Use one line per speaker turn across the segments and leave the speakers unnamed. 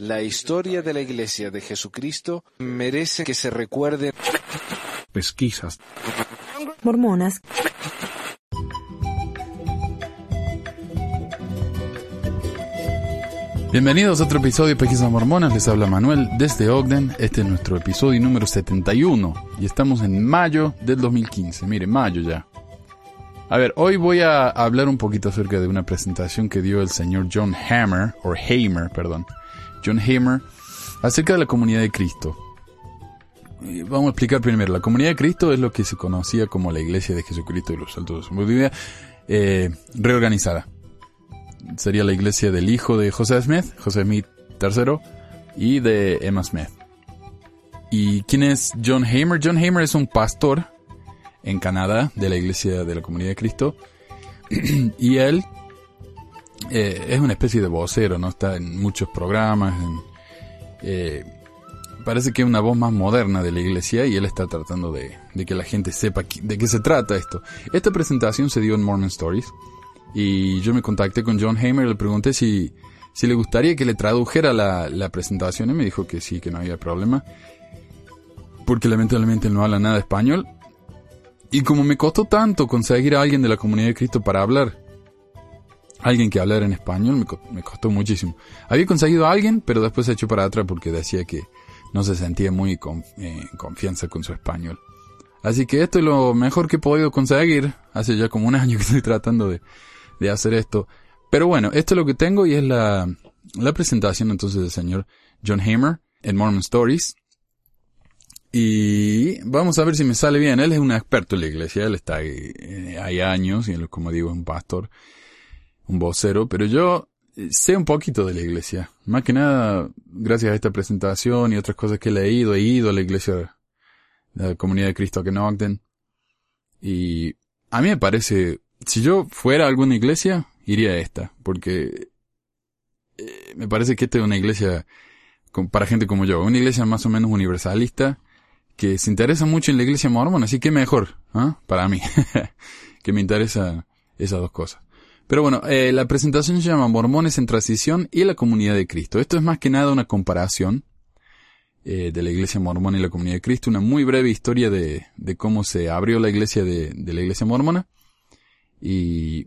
La historia de la Iglesia de Jesucristo merece que se recuerde.
Pesquisas.
Mormonas.
Bienvenidos a otro episodio de Pesquisas Mormonas. Les habla Manuel desde Ogden. Este es nuestro episodio número 71 y estamos en mayo del 2015. Mire, mayo ya. A ver, hoy voy a hablar un poquito acerca de una presentación que dio el señor John Hammer, o Hamer, perdón. John Hamer, acerca de la comunidad de Cristo. Vamos a explicar primero. La comunidad de Cristo es lo que se conocía como la Iglesia de Jesucristo de los Altos de eh, reorganizada sería la iglesia del hijo de José Smith, José Smith III, y de Emma Smith. ¿Y quién es John Hamer? John Hamer es un pastor en Canadá de la iglesia de la comunidad de Cristo. y él eh, es una especie de vocero, ¿no? Está en muchos programas. Eh, parece que es una voz más moderna de la iglesia y él está tratando de, que la gente sepa de qué se trata esto. Esta presentación se dio en Mormon Stories y yo me contacté con John Hamer y le pregunté si, si le gustaría que le tradujera la, la presentación y me dijo que sí, que no había problema. Porque lamentablemente no habla nada de español. Y como me costó tanto conseguir a alguien de la comunidad de Cristo para hablar, alguien que hablara en español, me, costó muchísimo. Había conseguido a alguien, pero después se echó para atrás porque decía que no se sentía muy con, eh, confianza con su español. Así que esto es lo mejor que he podido conseguir. Hace ya como un año que estoy tratando de, hacer esto. Pero bueno, esto es lo que tengo y es la, la presentación entonces del señor John Hamer en Mormon Stories. Y vamos a ver si me sale bien. Él es un experto en la iglesia, él está ahí, eh, hay años y él, como digo, es un pastor, un vocero, pero yo eh, sé un poquito de la iglesia. Más que nada, gracias a esta presentación y otras cosas que he leído, he ido a la iglesia, de la comunidad de Cristo que en Ogden. Y a mí me parece si yo fuera a alguna iglesia, iría a esta, porque eh, me parece que esta es una iglesia para gente como yo, una iglesia más o menos universalista, que se interesa mucho en la iglesia mormona, así que mejor, ¿ah? para mí, que me interesa esas dos cosas. Pero bueno, eh, la presentación se llama Mormones en Transición y la Comunidad de Cristo. Esto es más que nada una comparación eh, de la iglesia mormona y la Comunidad de Cristo, una muy breve historia de, de cómo se abrió la iglesia de, de la iglesia mormona y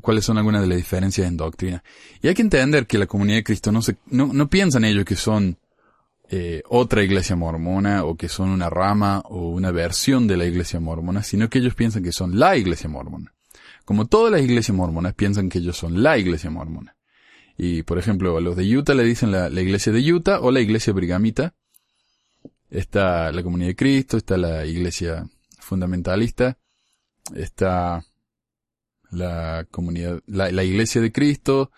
cuáles son algunas de las diferencias en doctrina. Y hay que entender que la comunidad de Cristo no, se, no, no piensan ellos que son eh, otra iglesia mormona o que son una rama o una versión de la iglesia mormona, sino que ellos piensan que son la iglesia mormona. Como todas las iglesias mormonas piensan que ellos son la iglesia mormona. Y por ejemplo, a los de Utah le dicen la, iglesia de Utah o la iglesia brigamita. Está la comunidad de Cristo, está la iglesia fundamentalista, está la comunidad, la, iglesia de Cristo,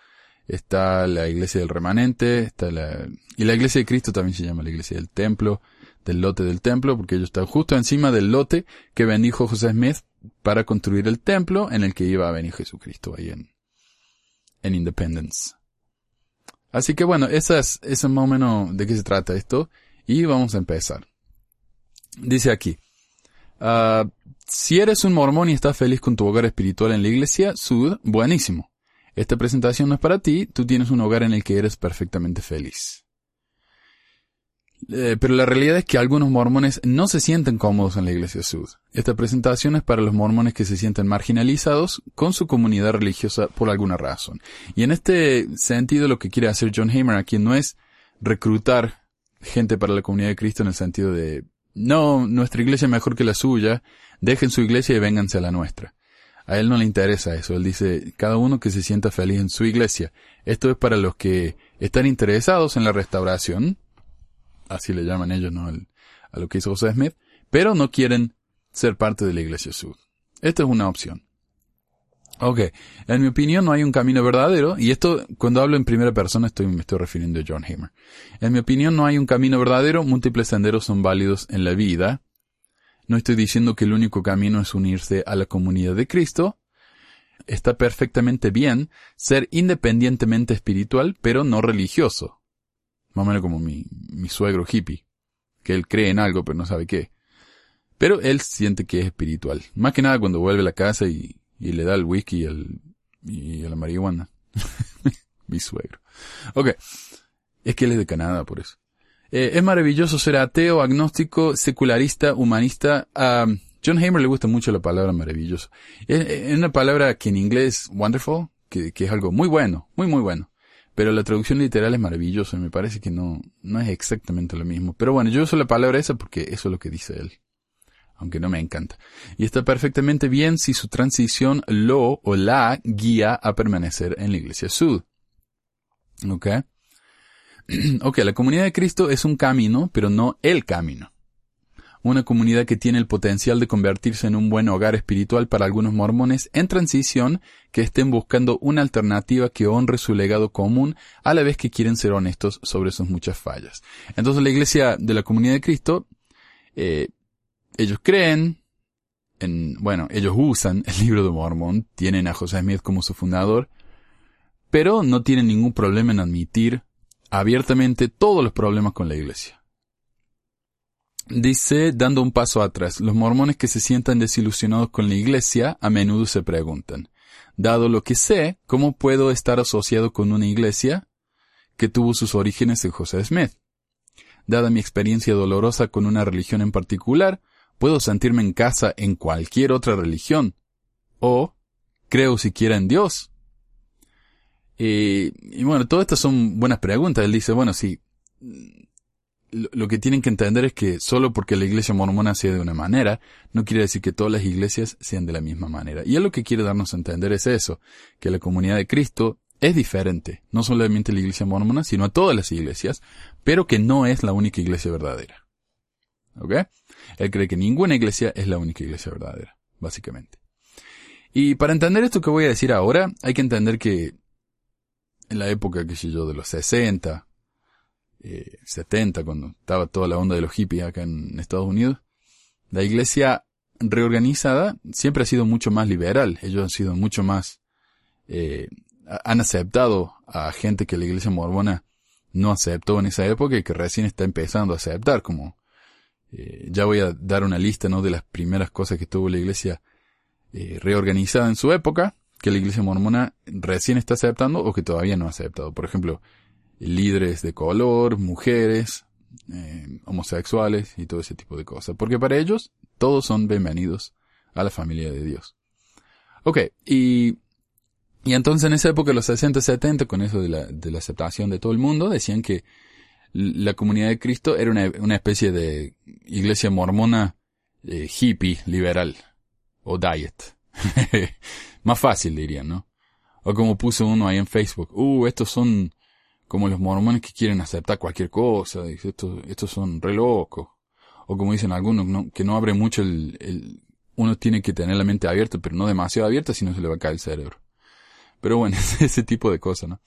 está la iglesia del remanente, está la, y la iglesia de Cristo también se llama la iglesia del templo, del lote del templo, porque ellos están justo encima del lote que bendijo José Smith para construir el templo en el que iba a venir Jesucristo ahí en, en Independence. Así que bueno, esa es, esa es más o de qué se trata esto, y vamos a empezar. Dice aquí, uh, si eres un mormón y estás feliz con tu hogar espiritual en la iglesia, Sud, buenísimo. Esta presentación no es para ti, tú tienes un hogar en el que eres perfectamente feliz. Eh, pero la realidad es que algunos mormones no se sienten cómodos en la iglesia Sud. Esta presentación es para los mormones que se sienten marginalizados con su comunidad religiosa por alguna razón. Y en este sentido lo que quiere hacer John Hamer aquí no es reclutar gente para la comunidad de Cristo en el sentido de no, nuestra iglesia es mejor que la suya, dejen su iglesia y vénganse a la nuestra. A él no le interesa eso, él dice, cada uno que se sienta feliz en su iglesia. Esto es para los que están interesados en la restauración, así le llaman ellos, ¿no? a lo que hizo José Smith, pero no quieren ser parte de la iglesia sud. Esto es una opción. Ok, en mi opinión no hay un camino verdadero, y esto cuando hablo en primera persona estoy, me estoy refiriendo a John Hamer. En mi opinión no hay un camino verdadero, múltiples senderos son válidos en la vida. No estoy diciendo que el único camino es unirse a la comunidad de Cristo. Está perfectamente bien ser independientemente espiritual, pero no religioso. Más o menos como mi, mi suegro hippie, que él cree en algo pero no sabe qué. Pero él siente que es espiritual. Más que nada cuando vuelve a la casa y le da el whisky y, el, y la marihuana. Mi suegro. Ok. Es que él es de Canadá, por eso. Eh, es maravilloso ser ateo, agnóstico, secularista, humanista. A John Hamer le gusta mucho la palabra maravilloso. Es, una palabra que en inglés wonderful, que, que, es algo muy bueno, muy muy bueno. Pero la traducción literal es maravilloso y me parece que no, no es exactamente lo mismo. Pero bueno, yo uso la palabra esa porque eso es lo que dice él. Aunque no me encanta. Y está perfectamente bien si su transición lo o la guía a permanecer en la iglesia sud. ¿Ok? ok, la comunidad de Cristo es un camino, pero no el camino. Una comunidad que tiene el potencial de convertirse en un buen hogar espiritual para algunos mormones en transición que estén buscando una alternativa que honre su legado común a la vez que quieren ser honestos sobre sus muchas fallas. Entonces la iglesia de la comunidad de Cristo, eh, ellos creen en, bueno, ellos usan el libro de Mormón, tienen a José Smith como su fundador, pero no tienen ningún problema en admitir abiertamente todos los problemas con la iglesia. Dice, dando un paso atrás, los mormones que se sientan desilusionados con la iglesia a menudo se preguntan, dado lo que sé, ¿cómo puedo estar asociado con una iglesia que tuvo sus orígenes en José Smith? Dada mi experiencia dolorosa con una religión en particular, puedo sentirme en casa en cualquier otra religión. O, creo siquiera en Dios. Y, bueno, todas estas son buenas preguntas. Él dice, bueno, sí, lo, que tienen que entender es que solo porque la iglesia mormona sea de una manera, no quiere decir que todas las iglesias sean de la misma manera. Y él lo que quiere darnos a entender es eso, que la comunidad de Cristo es diferente, no solamente la iglesia mormona, sino a todas las iglesias, pero que no es la única iglesia verdadera. ¿Ok? Él cree que ninguna iglesia es la única iglesia verdadera, básicamente. Y para entender esto que voy a decir ahora, hay que entender que en la época, qué sé yo, de los 60, eh, 70, cuando estaba toda la onda de los hippies acá en Estados Unidos, la iglesia reorganizada siempre ha sido mucho más liberal. Ellos han sido mucho más, eh, han aceptado a gente que la iglesia mormona no aceptó en esa época y que recién está empezando a aceptar, como eh, ya voy a dar una lista ¿no? de las primeras cosas que tuvo la iglesia eh, reorganizada en su época, que la iglesia mormona recién está aceptando o que todavía no ha aceptado. Por ejemplo, líderes de color, mujeres, eh, homosexuales y todo ese tipo de cosas. Porque para ellos todos son bienvenidos a la familia de Dios. Ok, y, y entonces en esa época, los 60-70, con eso de la, de la aceptación de todo el mundo, decían que la comunidad de Cristo era una, una especie de iglesia mormona eh, hippie liberal o diet. Más fácil dirían, ¿no? O como puso uno ahí en Facebook, uh, estos son como los mormones que quieren aceptar cualquier cosa, dice, estos, estos son re locos. O como dicen algunos, que no abre mucho el, el, uno tiene que tener la mente abierta, pero no demasiado abierta, si no se le va a caer el cerebro. Pero bueno, ese tipo de cosas, ¿no?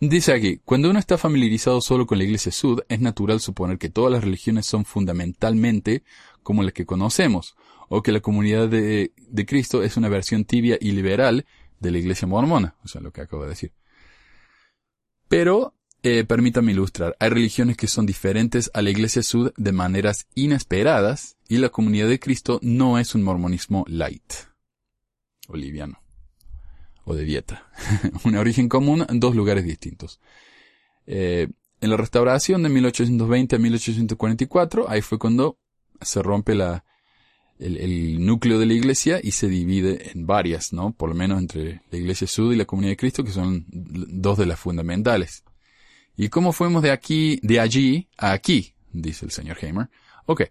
Dice aquí, cuando uno está familiarizado solo con la Iglesia Sud, es natural suponer que todas las religiones son fundamentalmente como las que conocemos, o que la comunidad de, de Cristo es una versión tibia y liberal de la Iglesia mormona, o sea, lo que acabo de decir. Pero, eh, permítame ilustrar, hay religiones que son diferentes a la Iglesia Sud de maneras inesperadas, y la comunidad de Cristo no es un mormonismo light, o liviano o de dieta. un origen común en dos lugares distintos. Eh, en la restauración de 1820 a 1844, ahí fue cuando se rompe la, el, núcleo de la iglesia y se divide en varias, ¿no? Por lo menos entre la iglesia sud y la comunidad de Cristo, que son dos de las fundamentales. ¿Y cómo fuimos de aquí, de allí a aquí? Dice el señor Hamer. Ok.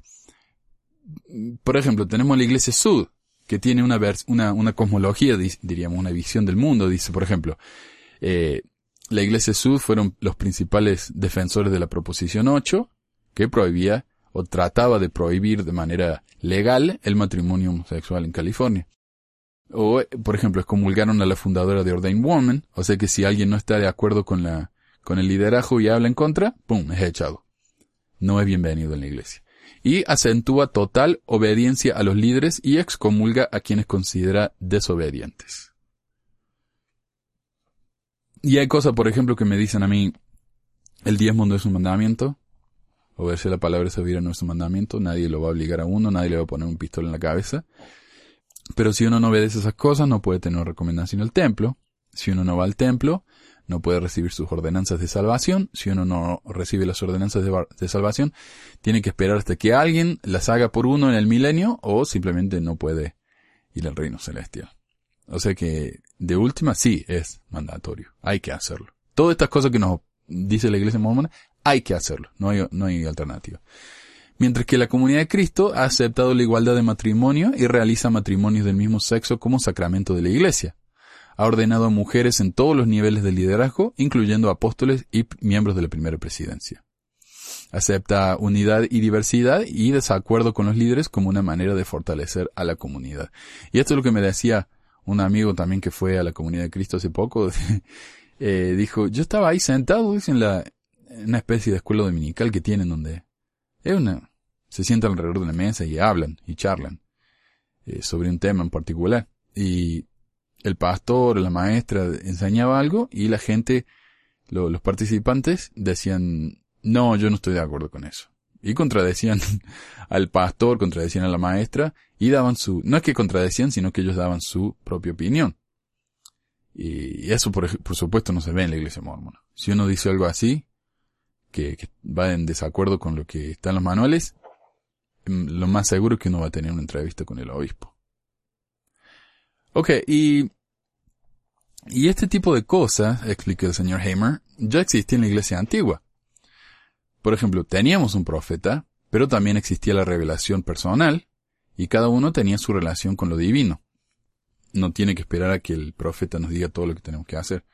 Por ejemplo, tenemos la iglesia sud, que tiene una, una, una cosmología, diríamos, una visión del mundo. Dice, por ejemplo, eh, la Iglesia Sud fueron los principales defensores de la Proposición 8, que prohibía o trataba de prohibir de manera legal el matrimonio homosexual en California. O, por ejemplo, excomulgaron a la fundadora de Ordained Woman, o sea que si alguien no está de acuerdo con la, con el liderazgo y habla en contra, ¡pum!, es echado. No es bienvenido en la iglesia y acentúa total obediencia a los líderes y excomulga a quienes considera desobedientes. Y hay cosas, por ejemplo, que me dicen a mí, el diezmo no es un mandamiento, obedecer la palabra de no es un mandamiento, nadie lo va a obligar a uno, nadie le va a poner un pistola en la cabeza. Pero si uno no obedece esas cosas, no puede tener recomendación al templo. Si uno no va al templo, no puede recibir sus ordenanzas de salvación. Si uno no recibe las ordenanzas de, de, salvación, tiene que esperar hasta que alguien las haga por uno en el milenio o simplemente no puede ir al reino celestial. O sea que, de última, sí es mandatorio. Hay que hacerlo. Todas estas cosas que nos dice la iglesia mormona, hay que hacerlo. No hay, no hay alternativa. Mientras que la comunidad de Cristo ha aceptado la igualdad de matrimonio y realiza matrimonios del mismo sexo como sacramento de la iglesia ha ordenado a mujeres en todos los niveles de liderazgo, incluyendo apóstoles y miembros de la primera presidencia. Acepta unidad y diversidad y desacuerdo con los líderes como una manera de fortalecer a la comunidad. Y esto es lo que me decía un amigo también que fue a la comunidad de Cristo hace poco. eh, dijo, yo estaba ahí sentado en la, una especie de escuela dominical que tienen donde es una, se sientan alrededor de una mesa y hablan y charlan eh, sobre un tema en particular. Y el pastor, la maestra enseñaba algo y la gente, los participantes decían, no, yo no estoy de acuerdo con eso. Y contradecían al pastor, contradecían a la maestra y daban su, no es que contradecían, sino que ellos daban su propia opinión. Y eso, por, supuesto, no se ve en la iglesia mormona. Si uno dice algo así, que, va en desacuerdo con lo que está en los manuales, mm, lo más seguro es que uno va a tener una entrevista con el obispo. Ok, y, y este tipo de cosas, explica el señor Hamer, ya existía en la iglesia antigua. Por ejemplo, teníamos un profeta, pero también existía la revelación personal, y cada uno tenía su relación con lo divino. No tiene que esperar a que el profeta nos diga todo lo que tenemos que hacer.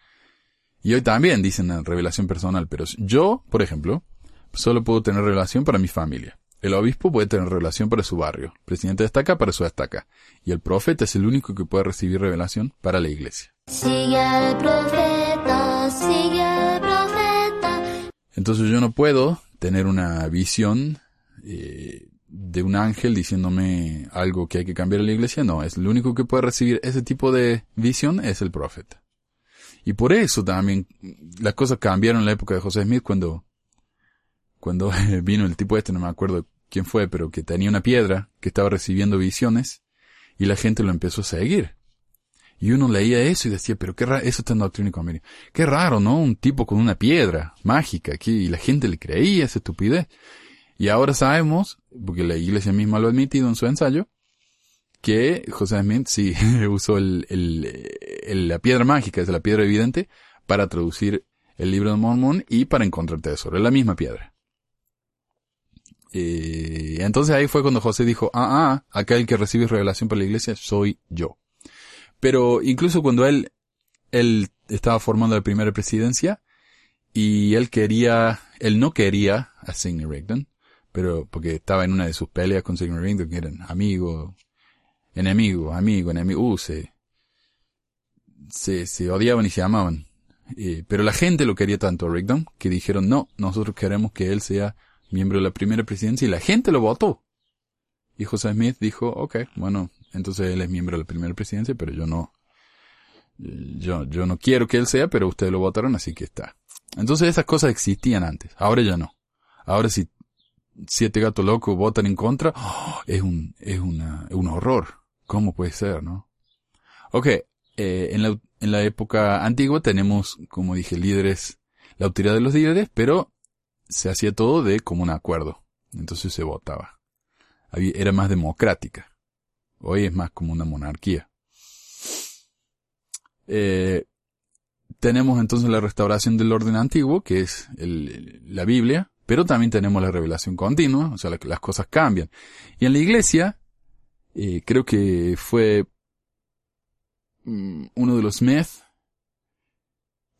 Y hoy también dicen la revelación personal, pero yo, por ejemplo, solo puedo tener revelación para mi familia. El obispo puede tener revelación para su barrio, el presidente destaca para su estaca, y el profeta es el único que puede recibir revelación para la iglesia. Sigue profeta, sigue profeta. Entonces yo no puedo tener una visión eh, de un ángel diciéndome algo que hay que cambiar en la iglesia, no, es el único que puede recibir ese tipo de visión es el profeta. Y por eso también las cosas cambiaron en la época de José Smith cuando cuando vino el tipo este, no me acuerdo quién fue, pero que tenía una piedra, que estaba recibiendo visiones, y la gente lo empezó a seguir. Y uno leía eso y decía, pero qué raro, eso está en Doctrina y Qué raro, ¿no? Un tipo con una piedra mágica aquí, y la gente le creía esa estupidez. Y ahora sabemos, porque la iglesia misma lo ha admitido en su ensayo, que José Smith sí usó la piedra mágica, es la piedra evidente, para traducir el libro de Mormón y para encontrar tesoro. Es la misma piedra. Y entonces ahí fue cuando José dijo, ah, ah, acá el que recibe revelación para la iglesia soy yo. Pero incluso cuando él, él estaba formando la primera presidencia y él quería, él no quería a Sidney Rigdon, pero porque estaba en una de sus peleas con Sidney Rigdon, que eran amigo, enemigo, amigo, enemigo, uh, se, se, se odiaban y se amaban. pero la gente lo quería tanto a Rigdon que dijeron, no, nosotros queremos que él sea miembro de la primera presidencia y la gente lo votó. Y José Smith dijo, ok, bueno, entonces él es miembro de la primera presidencia, pero yo no, yo, yo no quiero que él sea, pero ustedes lo votaron, así que está. Entonces esas cosas existían antes, ahora ya no. Ahora si siete gatos locos votan en contra, ¡oh! es un, es una, un horror. ¿Cómo puede ser, no? Ok, eh, en la, en la época antigua tenemos, como dije, líderes, la autoridad de los líderes, pero se hacía todo de común acuerdo. Entonces se votaba. era más democrática. Hoy es más como una monarquía. Eh, tenemos entonces la restauración del orden antiguo, que es la Biblia, pero también tenemos la revelación continua, o sea, las cosas cambian. Y en la iglesia, eh, creo que fue mm, uno de los Smith,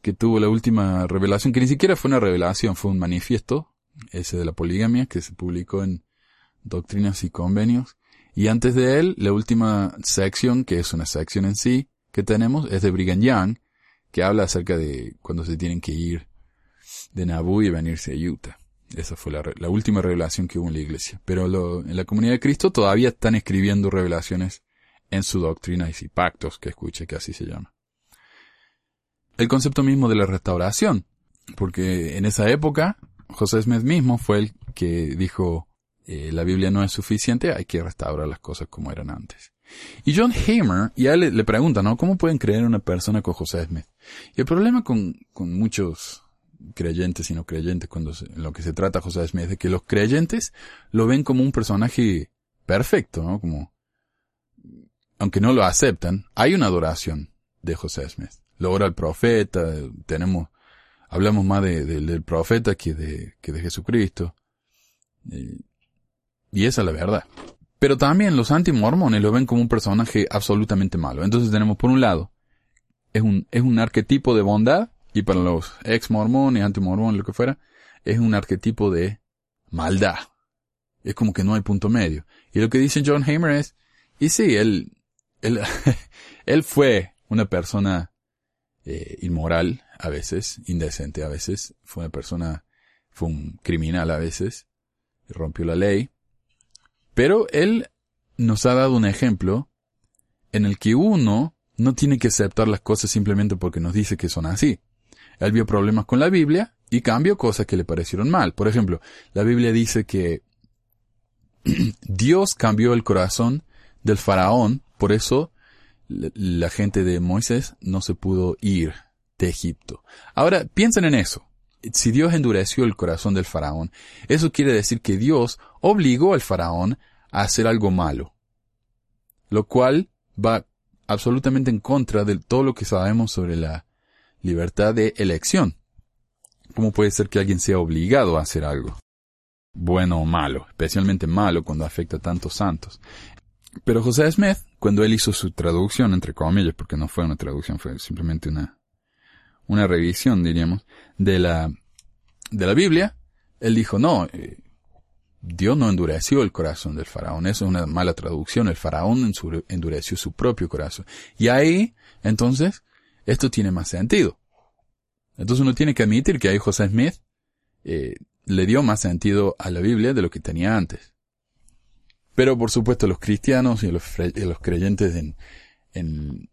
que tuvo la última revelación, que ni siquiera fue una revelación, fue un manifiesto, ese de la poligamia, que se publicó en Doctrinas y Convenios. Y antes de él, la última sección, que es una sección en sí, que tenemos, es de Brigham Young, que habla acerca de cuando se tienen que ir de Nauvoo y venirse a Utah. Esa fue la, última revelación que hubo en la iglesia. Pero en la comunidad de Cristo todavía están escribiendo revelaciones en su doctrina y pactos, que escuche que así se llama el concepto mismo de la restauración, porque en esa época José Smith mismo fue el que dijo eh, la Biblia no es suficiente, hay que restaurar las cosas como eran antes. Y John Hamer, y le, le pregunta, ¿no? ¿Cómo pueden creer una persona con José Smith? Y el problema con, con muchos creyentes y no creyentes cuando se- lo que se trata José Smith de que los creyentes lo ven como un personaje perfecto, ¿no? Como, aunque no lo aceptan, hay una adoración de José Smith. Lo ora el profeta, tenemos, hablamos más de- de- del profeta que de, que de Jesucristo. Eh, y esa es la verdad. Pero también los antimormones lo ven como un personaje absolutamente malo. Entonces tenemos por un lado, es un, es un arquetipo de bondad, y para los ex mormones, antimormones, lo que fuera, es un arquetipo de maldad. Es como que no hay punto medio. Y lo que dice John Hamer es, y sí, él, él, él fue una persona eh, inmoral a veces, indecente a veces, fue una persona, fue un criminal a veces, rompió la ley, pero él nos ha dado un ejemplo en el que uno no tiene que aceptar las cosas simplemente porque nos dice que son así. Él vio problemas con la Biblia y cambió cosas que le parecieron mal. Por ejemplo, la Biblia dice que Dios cambió el corazón del faraón, por eso la- gente de Moisés no se pudo ir de Egipto. Ahora, piensen en eso. Si Dios endureció el corazón del faraón, eso quiere decir que Dios obligó al faraón a hacer algo malo. Lo cual va absolutamente en contra de todo lo que sabemos sobre la libertad de elección. ¿Cómo puede ser que alguien sea obligado a hacer algo? Bueno o malo, especialmente malo cuando afecta a tantos santos. Pero José Smith, cuando él hizo su traducción, entre comillas, porque no fue una traducción, fue simplemente una, una revisión, diríamos, de la, de la Biblia, él dijo, no, eh, Dios no endureció el corazón del faraón. Eso es una mala traducción. El faraón endureció su propio corazón. Y ahí, entonces, esto tiene más sentido. Entonces uno tiene que admitir que ahí José Smith eh, le dio más sentido a la Biblia de lo que tenía antes. Pero por supuesto los cristianos y los, creyentes en, en,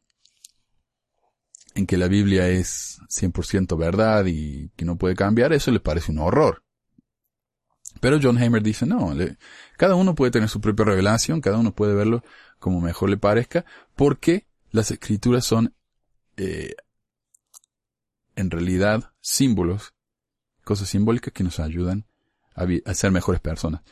que la Biblia es 100% verdad y que no puede cambiar, eso les parece un horror. Pero John Hamer dice, no, cada uno puede tener su propia revelación, cada uno puede verlo como mejor le parezca, porque las escrituras son, eh, en realidad, símbolos, cosas simbólicas que nos ayudan a, ser mejores personas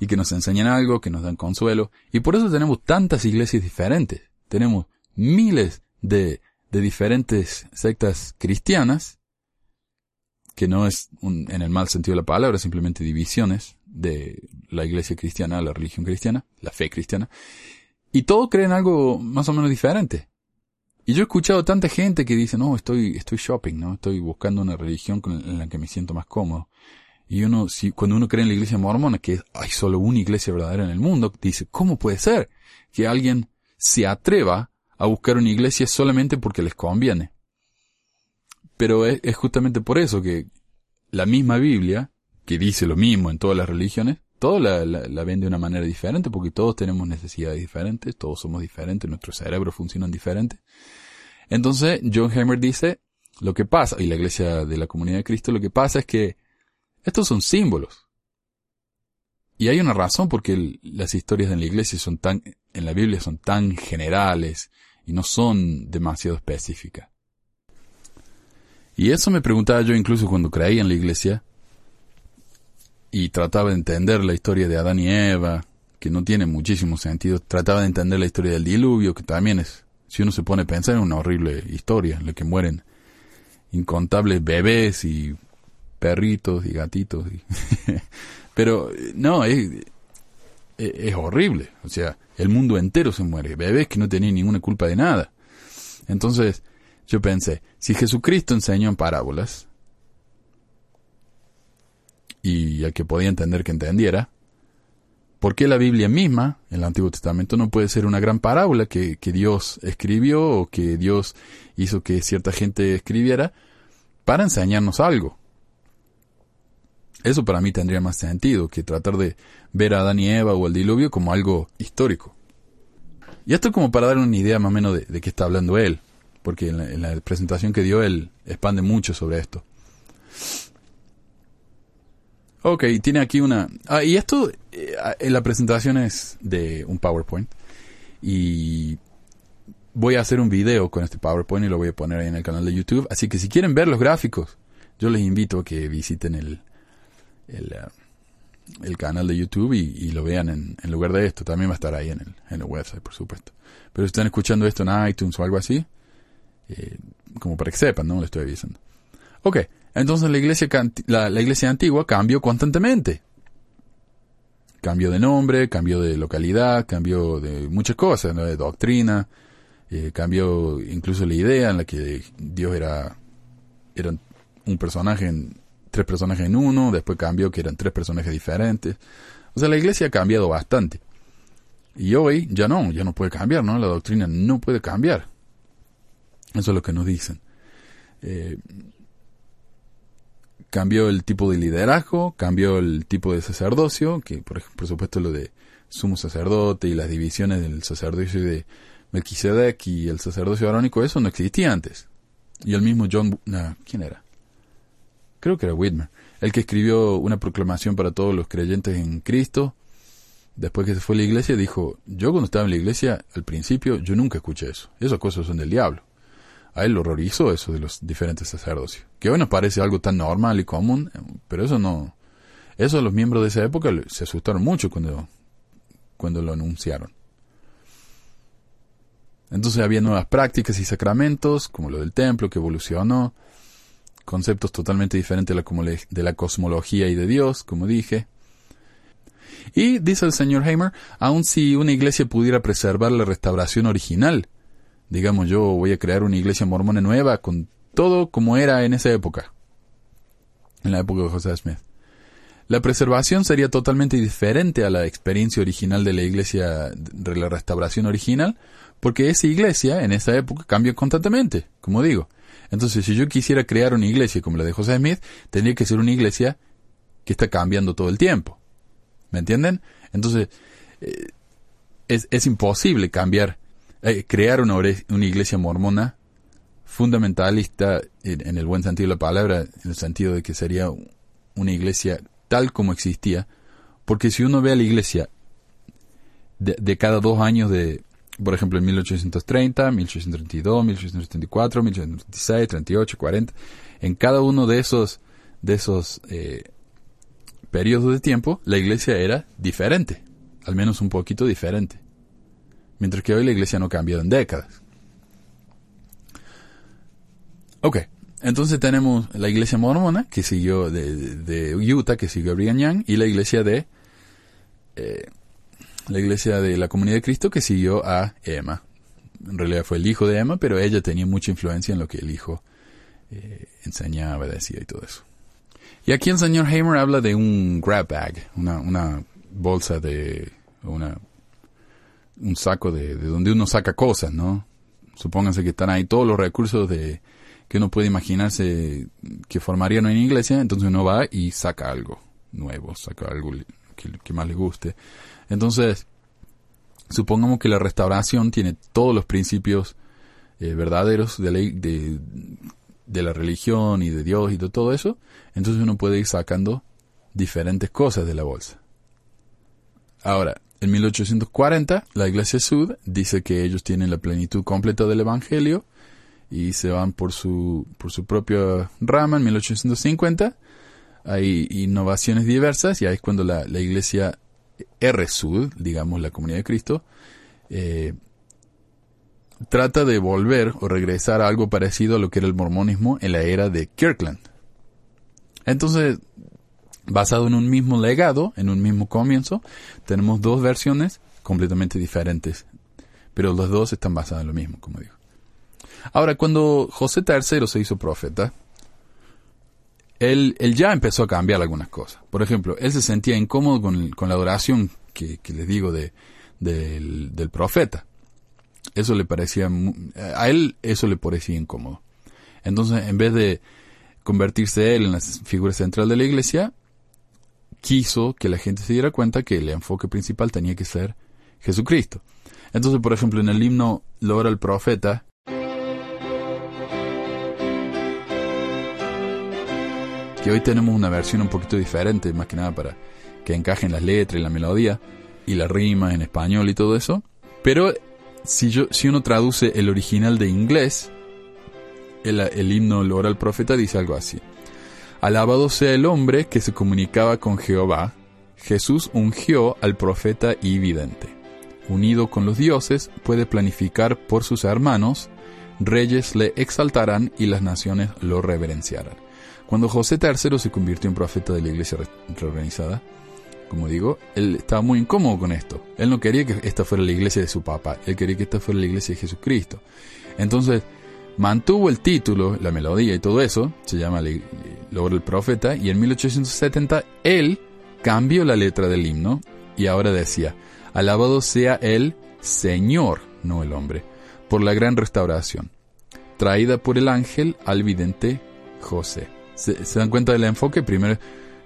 y que nos enseñan algo, que nos dan consuelo, y por eso tenemos tantas iglesias diferentes. Tenemos miles de, de diferentes sectas cristianas, que no es un- en el mal sentido de la palabra, simplemente divisiones de la iglesia cristiana, la religión cristiana, la fe cristiana, y todos creen algo más o menos diferente. Y yo he escuchado tanta gente que dice, no, estoy, estoy shopping, ¿no? Estoy buscando una religión en la que me siento más cómodo. Y uno, si, cuando uno cree en la iglesia mormona, que hay solo una iglesia verdadera en el mundo, dice, ¿cómo puede ser que alguien se atreva a buscar una iglesia solamente porque les conviene? Pero es justamente por eso que la misma Biblia, que dice lo mismo en todas las religiones, todo la, la, ven de una manera diferente porque todos tenemos necesidades diferentes, todos somos diferentes, nuestros cerebros funcionan diferentes. Entonces, John Hamer dice, lo que pasa, y la iglesia de la comunidad de Cristo, lo que pasa es que estos son símbolos. Y hay una razón porque el- las historias en la iglesia son tan, en la Biblia son tan generales y no son demasiado específicas. Y eso me preguntaba yo incluso cuando creía en la iglesia y trataba de entender la historia de Adán y Eva, que no tiene muchísimo sentido. Trataba de entender la historia del diluvio, que también es, si uno se pone a pensar, es una horrible historia en la que mueren incontables bebés y perritos y gatitos. y- Pero no, es, es horrible. O sea, el mundo entero se muere. Bebés que no tenían ninguna culpa de nada. Entonces, yo pensé, si Jesucristo enseñó en parábolas, y al que podía entender que entendiera, ¿por qué la Biblia misma, el Antiguo Testamento, no puede ser una gran parábola que, que Dios escribió o que Dios hizo que cierta gente escribiera para enseñarnos algo? Eso para mí tendría más sentido que tratar de ver a Adán y Eva o el diluvio como algo histórico. Y esto como para dar una idea más o menos de, de qué está hablando él, porque en la, en la presentación que dio él expande mucho sobre esto. Ok, tiene aquí una... Ah, y esto, eh, en la presentación es de un PowerPoint. y voy a hacer un video con este PowerPoint y lo voy a poner ahí en el canal de YouTube. Así que si quieren ver los gráficos, yo les invito a que visiten el, el, uh, el canal de YouTube y, lo vean en, en, lugar de esto. También va a estar ahí en el, en el website, por supuesto. Pero si están escuchando esto en iTunes o algo así, eh, como para que sepan, ¿no? Le estoy avisando. Ok, entonces la iglesia, la, la iglesia antigua cambió constantemente. Cambio de nombre, cambio de localidad, cambio de muchas cosas, de doctrina, eh, cambió incluso la idea en la que Dios era, era un personaje en, tres personajes en uno, después cambió que eran tres personajes diferentes. O sea, la iglesia ha cambiado bastante. Y hoy ya no, ya no puede cambiar, ¿no? La doctrina no puede cambiar. Eso es lo que nos dicen. Eh, cambió el tipo de liderazgo, cambió el tipo de sacerdocio, que por, por supuesto lo de sumo sacerdote y las divisiones del sacerdocio de Melquisedec y el sacerdocio arónico, eso no existía antes. Y el mismo John, no, ¿quién era? Creo que era Whitmer, el que escribió una proclamación para todos los creyentes en Cristo. Después que se fue a la iglesia, dijo, yo cuando estaba en la iglesia, al principio, yo nunca escuché eso. Esas cosas son del diablo. A él lo horrorizó eso de los diferentes sacerdocios. Que hoy nos parece algo tan normal y común, pero eso no... Eso los miembros de esa época se asustaron mucho cuando, cuando lo anunciaron. Entonces había nuevas prácticas y sacramentos, como lo del templo, que evolucionó, conceptos totalmente diferentes de la, de la cosmología y de Dios, como dije. Y dice el señor Hamer, aun si una iglesia pudiera preservar la restauración original, digamos yo voy a crear una iglesia mormona nueva con todo como era en esa época, en la época de José Smith. La preservación sería totalmente diferente a la experiencia original de la iglesia de la restauración original, porque esa iglesia en esa época cambia constantemente, como digo. Entonces, si yo quisiera crear una iglesia como la de José Smith, tendría que ser una iglesia que está cambiando todo el tiempo. ¿Me entienden? Entonces, eh, es, es, imposible cambiar, eh, crear una, una, iglesia mormona fundamentalista en, el buen sentido de la palabra, en el sentido de que sería una iglesia tal como existía, porque si uno ve a la iglesia de, de cada dos años de, por ejemplo, en 1830, 1832, 1834, 1836, 38, 40, en cada uno de esos, de esos eh, periodos de tiempo, la iglesia era diferente, al menos un poquito diferente. Mientras que hoy la iglesia no ha cambiado en décadas. Ok, entonces tenemos la iglesia mormona, que siguió de, de, Utah, que siguió a Brigham Young, y la iglesia de eh, la iglesia de la Comunidad de Cristo que siguió a Emma. En realidad fue el hijo de Emma, pero ella tenía mucha influencia en lo que el hijo eh, enseñaba, decía y todo eso. Y aquí el señor Hamer habla de un grab bag, una, una bolsa de, una, un saco de, de, donde uno saca cosas, ¿no? Supónganse que están ahí todos los recursos de, que uno puede imaginarse que formarían una iglesia, entonces uno va y saca algo nuevo, saca algo que, que más le guste. Entonces, supongamos que la restauración tiene todos los principios eh, verdaderos de la, de, de la religión y de Dios y de todo eso, entonces uno puede ir sacando diferentes cosas de la bolsa. Ahora, en 1840, la Iglesia Sud dice que ellos tienen la plenitud completa del Evangelio y se van por su, por su propia rama en 1850. Hay innovaciones diversas y ahí es cuando la, la Iglesia R-Sud, digamos la Comunidad de Cristo, eh, trata de volver o regresar a algo parecido a lo que era el mormonismo en la era de Kirkland. Entonces, basado en un mismo legado, en un mismo comienzo, tenemos dos versiones completamente diferentes, pero los dos están basados en lo mismo, como digo. Ahora, cuando José III se hizo profeta, él, él, ya empezó a cambiar algunas cosas. Por ejemplo, él se sentía incómodo con, con la adoración que, que, les digo de, del, del, profeta. Eso le parecía, a él eso le parecía incómodo. Entonces, en vez de convertirse él en la figura central de la iglesia, quiso que la gente se diera cuenta que el enfoque principal tenía que ser Jesucristo. Entonces, por ejemplo, en el himno Logra el profeta, que hoy tenemos una versión un poquito diferente, más que nada para que encajen las letras y la melodía y la rima en español y todo eso. Pero si, yo, si uno traduce el original de inglés, el, el himno el oral profeta dice algo así. Alabado sea el hombre que se comunicaba con Jehová. Jesús ungió al profeta y vidente. Unido con los dioses, puede planificar por sus hermanos, reyes le exaltarán y las naciones lo reverenciarán. Cuando José III se convirtió en profeta de la iglesia reorganizada, como digo, él estaba muy incómodo con esto. Él no quería que esta fuera la iglesia de su papá, él quería que esta fuera la iglesia de Jesucristo. Entonces, mantuvo el título, la melodía y todo eso, se llama Logro el Profeta, y en 1870 él cambió la letra del himno y ahora decía, alabado sea el Señor, no el hombre, por la gran restauración, traída por el ángel al vidente José. ¿Se, ¿Se, dan cuenta del enfoque? Primero,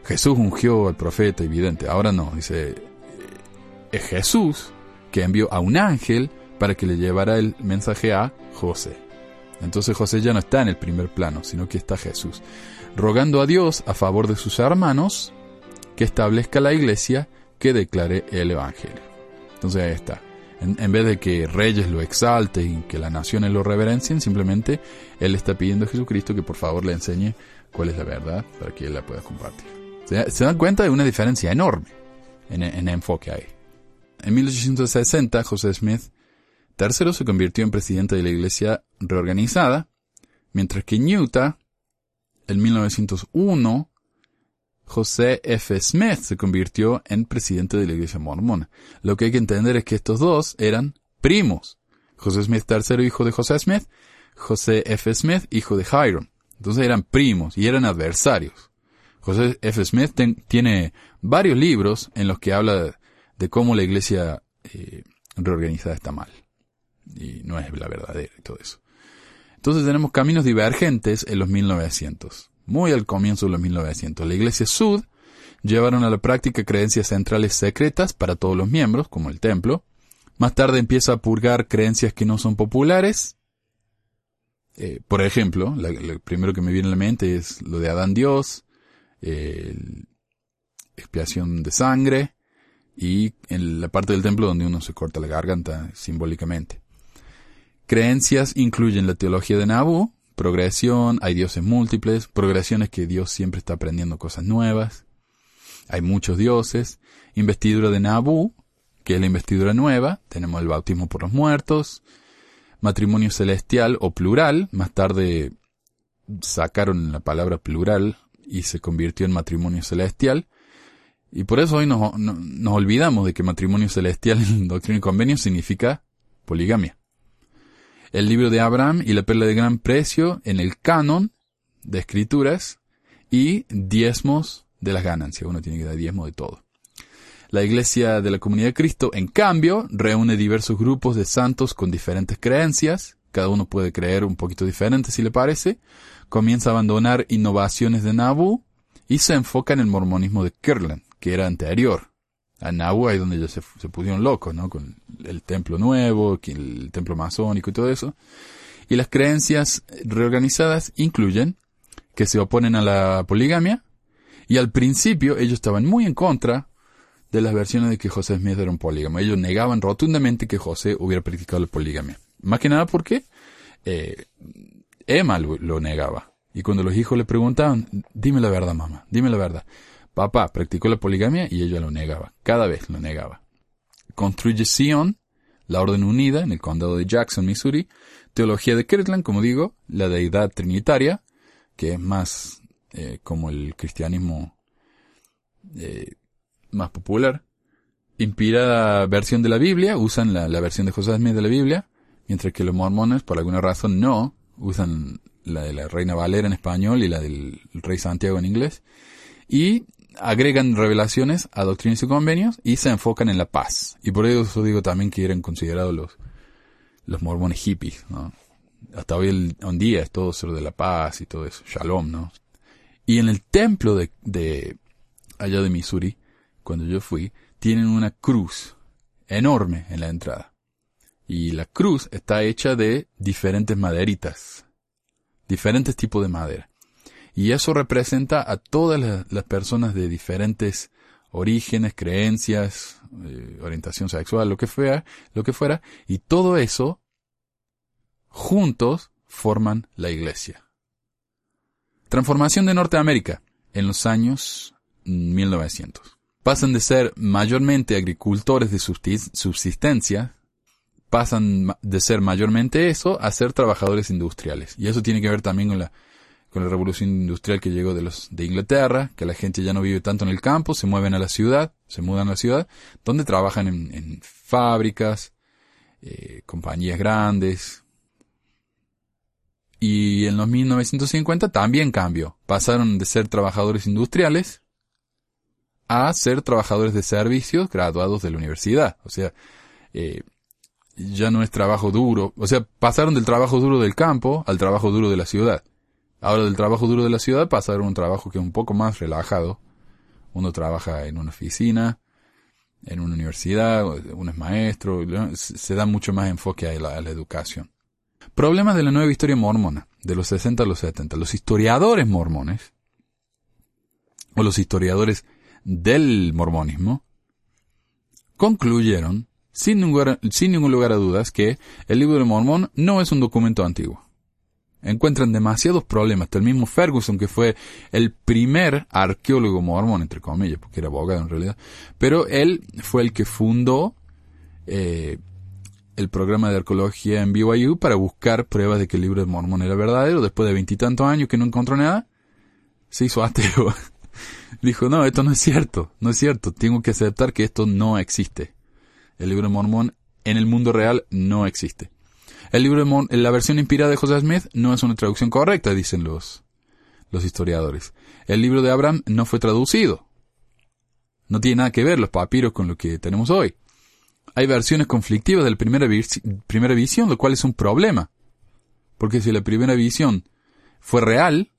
Jesús ungió al profeta evidente. Ahora no, dice, eh, es Jesús que envió a un ángel para que le llevara el mensaje a José. Entonces José ya no está en el primer plano, sino que está Jesús, rogando a Dios a favor de sus hermanos que establezca la iglesia que declare el Evangelio. Entonces ahí está. En, vez de que reyes lo exalten y que las naciones lo reverencien, simplemente Él está pidiendo a Jesucristo que por favor le enseñe cuál es la verdad para que Él la pueda compartir. Se, dan cuenta de una diferencia enorme en, en enfoque ahí. En 1860, José Smith III se convirtió en presidente de la iglesia reorganizada, mientras que Utah, en 1901, José F. Smith se convirtió en presidente de la iglesia mormona. Lo que hay que entender es que estos dos eran primos. José Smith III, hijo de José Smith, José F. Smith, hijo de Hiram. Entonces eran primos y eran adversarios. José F. Smith tiene varios libros en los que habla de cómo la iglesia eh, reorganizada está mal. Y no es la verdadera y todo eso. Entonces tenemos caminos divergentes en los 1900. Muy al comienzo de los 1900. La iglesia Sud llevaron a la práctica creencias centrales secretas para todos los miembros, como el templo. Más tarde empieza a purgar creencias que no son populares. Eh, por ejemplo, lo primero que me viene a la mente es lo de Adán Dios, eh, expiación de sangre y en la parte del templo donde uno se corta la garganta simbólicamente. Creencias incluyen la teología de Nabu, progresión, hay dioses múltiples, progresiones que Dios siempre está aprendiendo cosas nuevas, hay muchos dioses, investidura de Nabu, que es la investidura nueva, tenemos el bautismo por los muertos, matrimonio celestial o plural, más tarde sacaron la palabra plural y se convirtió en matrimonio celestial. Y por eso hoy nos, nos olvidamos de que matrimonio celestial en Doctrina y Convenio significa poligamia. El libro de Abraham y la perla de gran precio en el canon de escrituras y diezmos de las ganancias. Uno tiene que dar diezmo de todo. La Iglesia de la Comunidad de Cristo, en cambio, reúne diversos grupos de santos con diferentes creencias. Cada uno puede creer un poquito diferente si le parece, comienza a abandonar innovaciones de Nabu y se enfoca en el mormonismo de Kirtland, que era anterior. A Nabu ahí donde ya se, se pusieron locos, ¿no? Con el templo nuevo, el templo masónico y todo eso. Y las creencias reorganizadas incluyen que se oponen a la poligamia, y al principio ellos estaban muy en contra de las versiones de que José Smith era un polígamo. Ellos negaban rotundamente que José hubiera practicado la poligamia. Más que nada porque eh, Emma lo, negaba. Y cuando los hijos le preguntaban, dime la verdad, mamá, dime la verdad. Papá practicó la poligamia y ella lo negaba. Cada vez lo negaba. Construye Sion, la Orden Unida, en el condado de Jackson, Missouri. Teología de Kirtland, como digo, la deidad trinitaria, que es más eh, como el cristianismo eh, más popular. Inspirada versión de la Biblia, usan la, la versión de José Smith de la Biblia, mientras que los mormones, por alguna razón, no, usan la de la Reina Valera en español y la del Rey Santiago en inglés, y agregan revelaciones a doctrinas y convenios y se enfocan en la paz. Y por eso digo también que eran considerados los, los mormones hippies, ¿no? Hasta hoy en día es todo sobre la paz y todo eso, shalom, ¿no? Y en el templo de, de allá de Missouri, cuando yo fui, tienen una cruz enorme en la entrada. Y la cruz está hecha de diferentes maderitas, diferentes tipos de madera. Y eso representa a todas las, personas de diferentes orígenes, creencias, eh, orientación sexual, lo que fuera, lo que fuera, y todo eso juntos forman la iglesia. Transformación de Norteamérica en los años 1900. Pasan de ser mayormente agricultores de subsistencia, pasan de ser mayormente eso a ser trabajadores industriales. Y eso tiene que ver también con la, con la revolución industrial que llegó de los, de Inglaterra, que la gente ya no vive tanto en el campo, se mueven a la ciudad, se mudan a la ciudad, donde trabajan en, fábricas, eh, compañías grandes, y en los 1950 también cambió. Pasaron de ser trabajadores industriales a ser trabajadores de servicios graduados de la universidad. O sea, eh, ya no es trabajo duro. O sea, pasaron del trabajo duro del campo al trabajo duro de la ciudad. Ahora del trabajo duro de la ciudad pasaron a un trabajo que es un poco más relajado. Uno trabaja en una oficina, en una universidad, uno es maestro, se da mucho más enfoque a la educación. Problemas de la nueva historia mormona, de los 60 a los 70. Los historiadores mormones, o los historiadores del mormonismo, concluyeron, sin ningún, sin ningún lugar a dudas, que el libro de Mormón no es un documento antiguo. Encuentran demasiados problemas. El mismo Ferguson, que fue el primer arqueólogo mormón, entre comillas, porque era abogado en realidad, pero él fue el que fundó eh, el programa de arqueología en BYU para buscar pruebas de que el libro de Mormón era verdadero. Después de veintitantos años que no encontró nada, se hizo ateo. Dijo, no, esto no es cierto, no es cierto, tengo que aceptar que esto no existe. El libro de Mormón en el mundo real no existe. El libro de Mormón, la versión inspirada de José Smith no es una traducción correcta, dicen los, los historiadores. El libro de Abraham no fue traducido. No tiene nada que ver los papiros con lo que tenemos hoy hay versiones conflictivas de la primera, primera visión, lo cual es un problema. Porque si la primera visión fue real,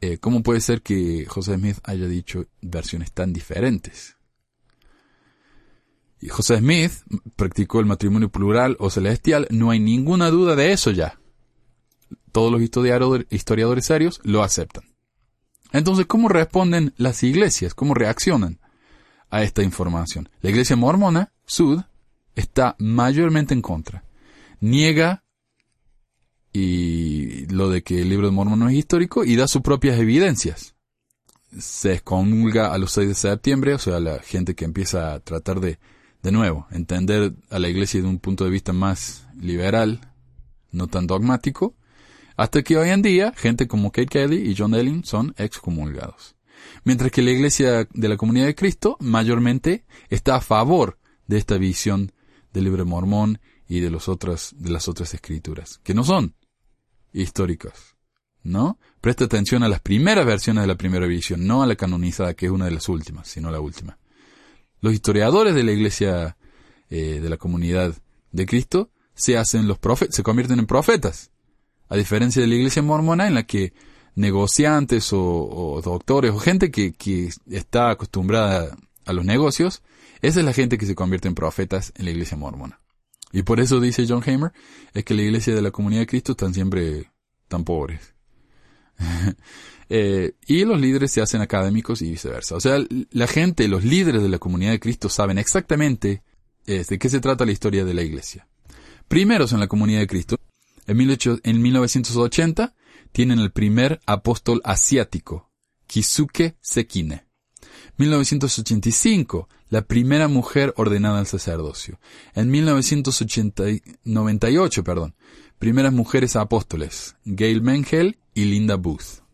eh, ¿cómo puede ser que José Smith haya dicho versiones tan diferentes? Y José Smith practicó el matrimonio plural o celestial, no hay ninguna duda de eso ya. Todos los historiadores serios lo aceptan. Entonces, ¿cómo responden las iglesias? ¿Cómo reaccionan a esta información? La iglesia mormona Sud está mayormente en contra. Niega y lo de que el libro de Mormón no es histórico y da sus propias evidencias. Se excomulga a los 6 de septiembre, o sea, la gente que empieza a tratar de, de nuevo, entender a la iglesia de un punto de vista más liberal, no tan dogmático, hasta que hoy en día gente como Kate Kelly y John Elling son excomulgados. Mientras que la iglesia de la comunidad de Cristo mayormente está a favor de esta visión del libro Mormón y de, los de las otras escrituras, que no son históricas. ¿No? Presta atención a las primeras versiones de la primera visión, no a la canonizada, que es una de las últimas, sino la última. Los historiadores de la iglesia, eh, de la comunidad de Cristo, se hacen los profetas, se convierten en profetas. A diferencia de la iglesia mormona, en la que negociantes o, doctores o gente que, que está acostumbrada a los negocios esa es la gente que se convierte en profetas en la iglesia mormona. Y por eso dice John Hamer, es que la iglesia de la comunidad de Cristo están siempre tan pobres. Eh, y los líderes se hacen académicos y viceversa. O sea, la gente, los líderes de la comunidad de Cristo saben exactamente eh, de qué se trata la historia de la iglesia. Primeros en la comunidad de Cristo, en, en 1980, tienen el primer apóstol asiático, Kisuke Sekine. 1985, la primera mujer ordenada al sacerdocio. En 1998, perdón, primeras mujeres apóstoles, Gail Mengel y Linda Booth.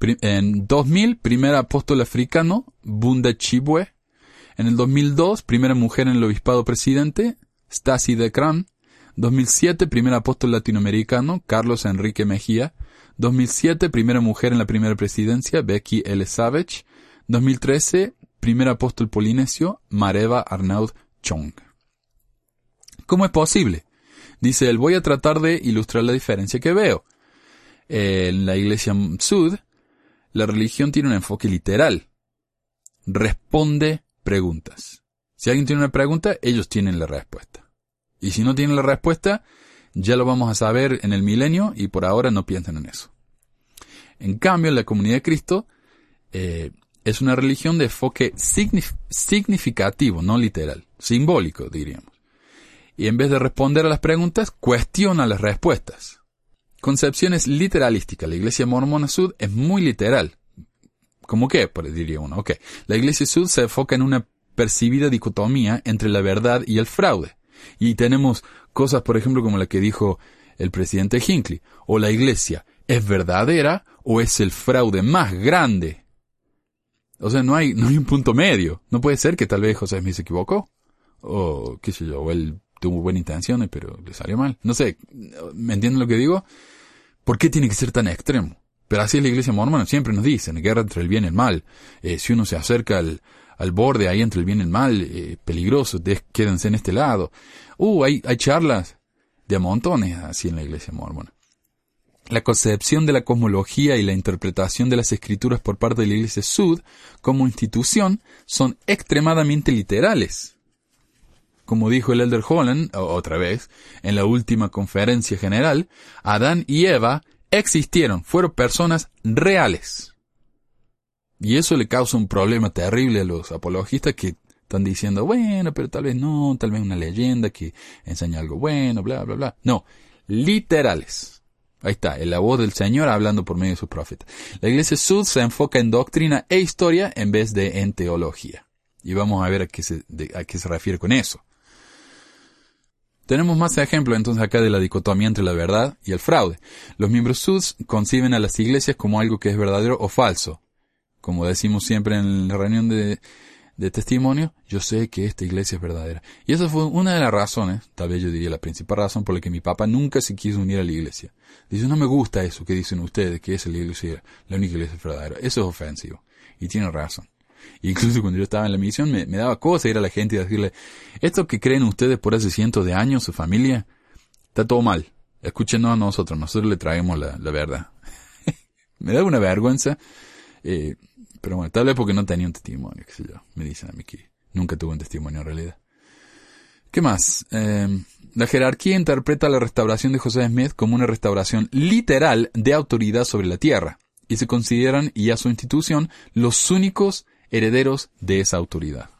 En 2000, primer apóstol africano, Bunda Chibwe. En el 2002, primera mujer en el obispado presidente, Stasi de Kran. 2007, primer apóstol latinoamericano, Carlos Enrique Mejía. 2007, primera mujer en la primera presidencia, Becky L. Savage. 2013, primer apóstol polinesio, Mareva Arnaud Chong. ¿Cómo es posible? Dice él, voy a tratar de ilustrar la diferencia que veo. En la iglesia Sud, la religión tiene un enfoque literal. Responde preguntas. Si alguien tiene una pregunta, ellos tienen la respuesta. Y si no tienen la respuesta, ya lo vamos a saber en el milenio y por ahora no piensan en eso. En cambio, la comunidad de Cristo, eh, es una religión de enfoque significativo, no literal, simbólico, diríamos. Y en vez de responder a las preguntas, cuestiona las respuestas. Concepciones literalísticas. La iglesia mormona sud es muy literal. ¿Cómo qué? Pues diría uno. Ok. La iglesia sud se enfoca en una percibida dicotomía entre la verdad y el fraude. Y tenemos cosas, por ejemplo, como la que dijo el presidente Hinckley. O la iglesia es verdadera o es el fraude más grande. O sea, no hay, no hay un punto medio. No puede ser que tal vez José Smith se equivocó. O qué sé yo, o él tuvo buenas intenciones, pero le salió mal. No sé, ¿me entienden lo que digo? ¿Por qué tiene que ser tan extremo? Pero así es la iglesia mormona, siempre nos dicen, guerra entre el bien y el mal. Eh, si uno se acerca al, al borde ahí entre el bien y el mal, eh, peligroso, quédense en este lado. Uh, hay, hay charlas de montones así en la iglesia mormona. La concepción de la cosmología y la interpretación de las escrituras por parte de la iglesia sud como institución son extremadamente literales. Como dijo el Elder Holland, otra vez, en la última conferencia general, Adán y Eva existieron, fueron personas reales. Y eso le causa un problema terrible a los apologistas que están diciendo, bueno, pero tal vez no, tal vez una leyenda que enseña algo bueno, bla, bla, bla. No, literales. Ahí está, la voz del Señor hablando por medio de sus profetas. La iglesia sud se enfoca en doctrina e historia en vez de en teología. Y vamos a ver a qué se, a qué se refiere con eso. Tenemos más ejemplos entonces acá de la dicotomía entre la verdad y el fraude. Los miembros sud conciben a las iglesias como algo que es verdadero o falso, como decimos siempre en la reunión de, de testimonio, yo sé que esta iglesia es verdadera. Y esa fue una de las razones, tal vez yo diría la principal razón por la que mi papá nunca se quiso unir a la iglesia. Dice, no me gusta eso que dicen ustedes, que es la iglesia, la única iglesia verdadera. Eso es ofensivo. Y tiene razón. Incluso cuando yo estaba en la misión me, daba cosa ir a la gente y decirle, esto que creen ustedes por hace cientos de años, su familia, está todo mal. Escúchenos a nosotros, nosotros le traemos la, la verdad. me da una vergüenza. Eh, pero bueno, tal vez porque no tenía un testimonio, qué sé yo. Me dicen a mí que nunca tuve un testimonio en realidad. ¿Qué más? Eh, la jerarquía interpreta la restauración de José Smith como una restauración literal de autoridad sobre la tierra, y se consideran, y a su institución, los únicos herederos de esa autoridad.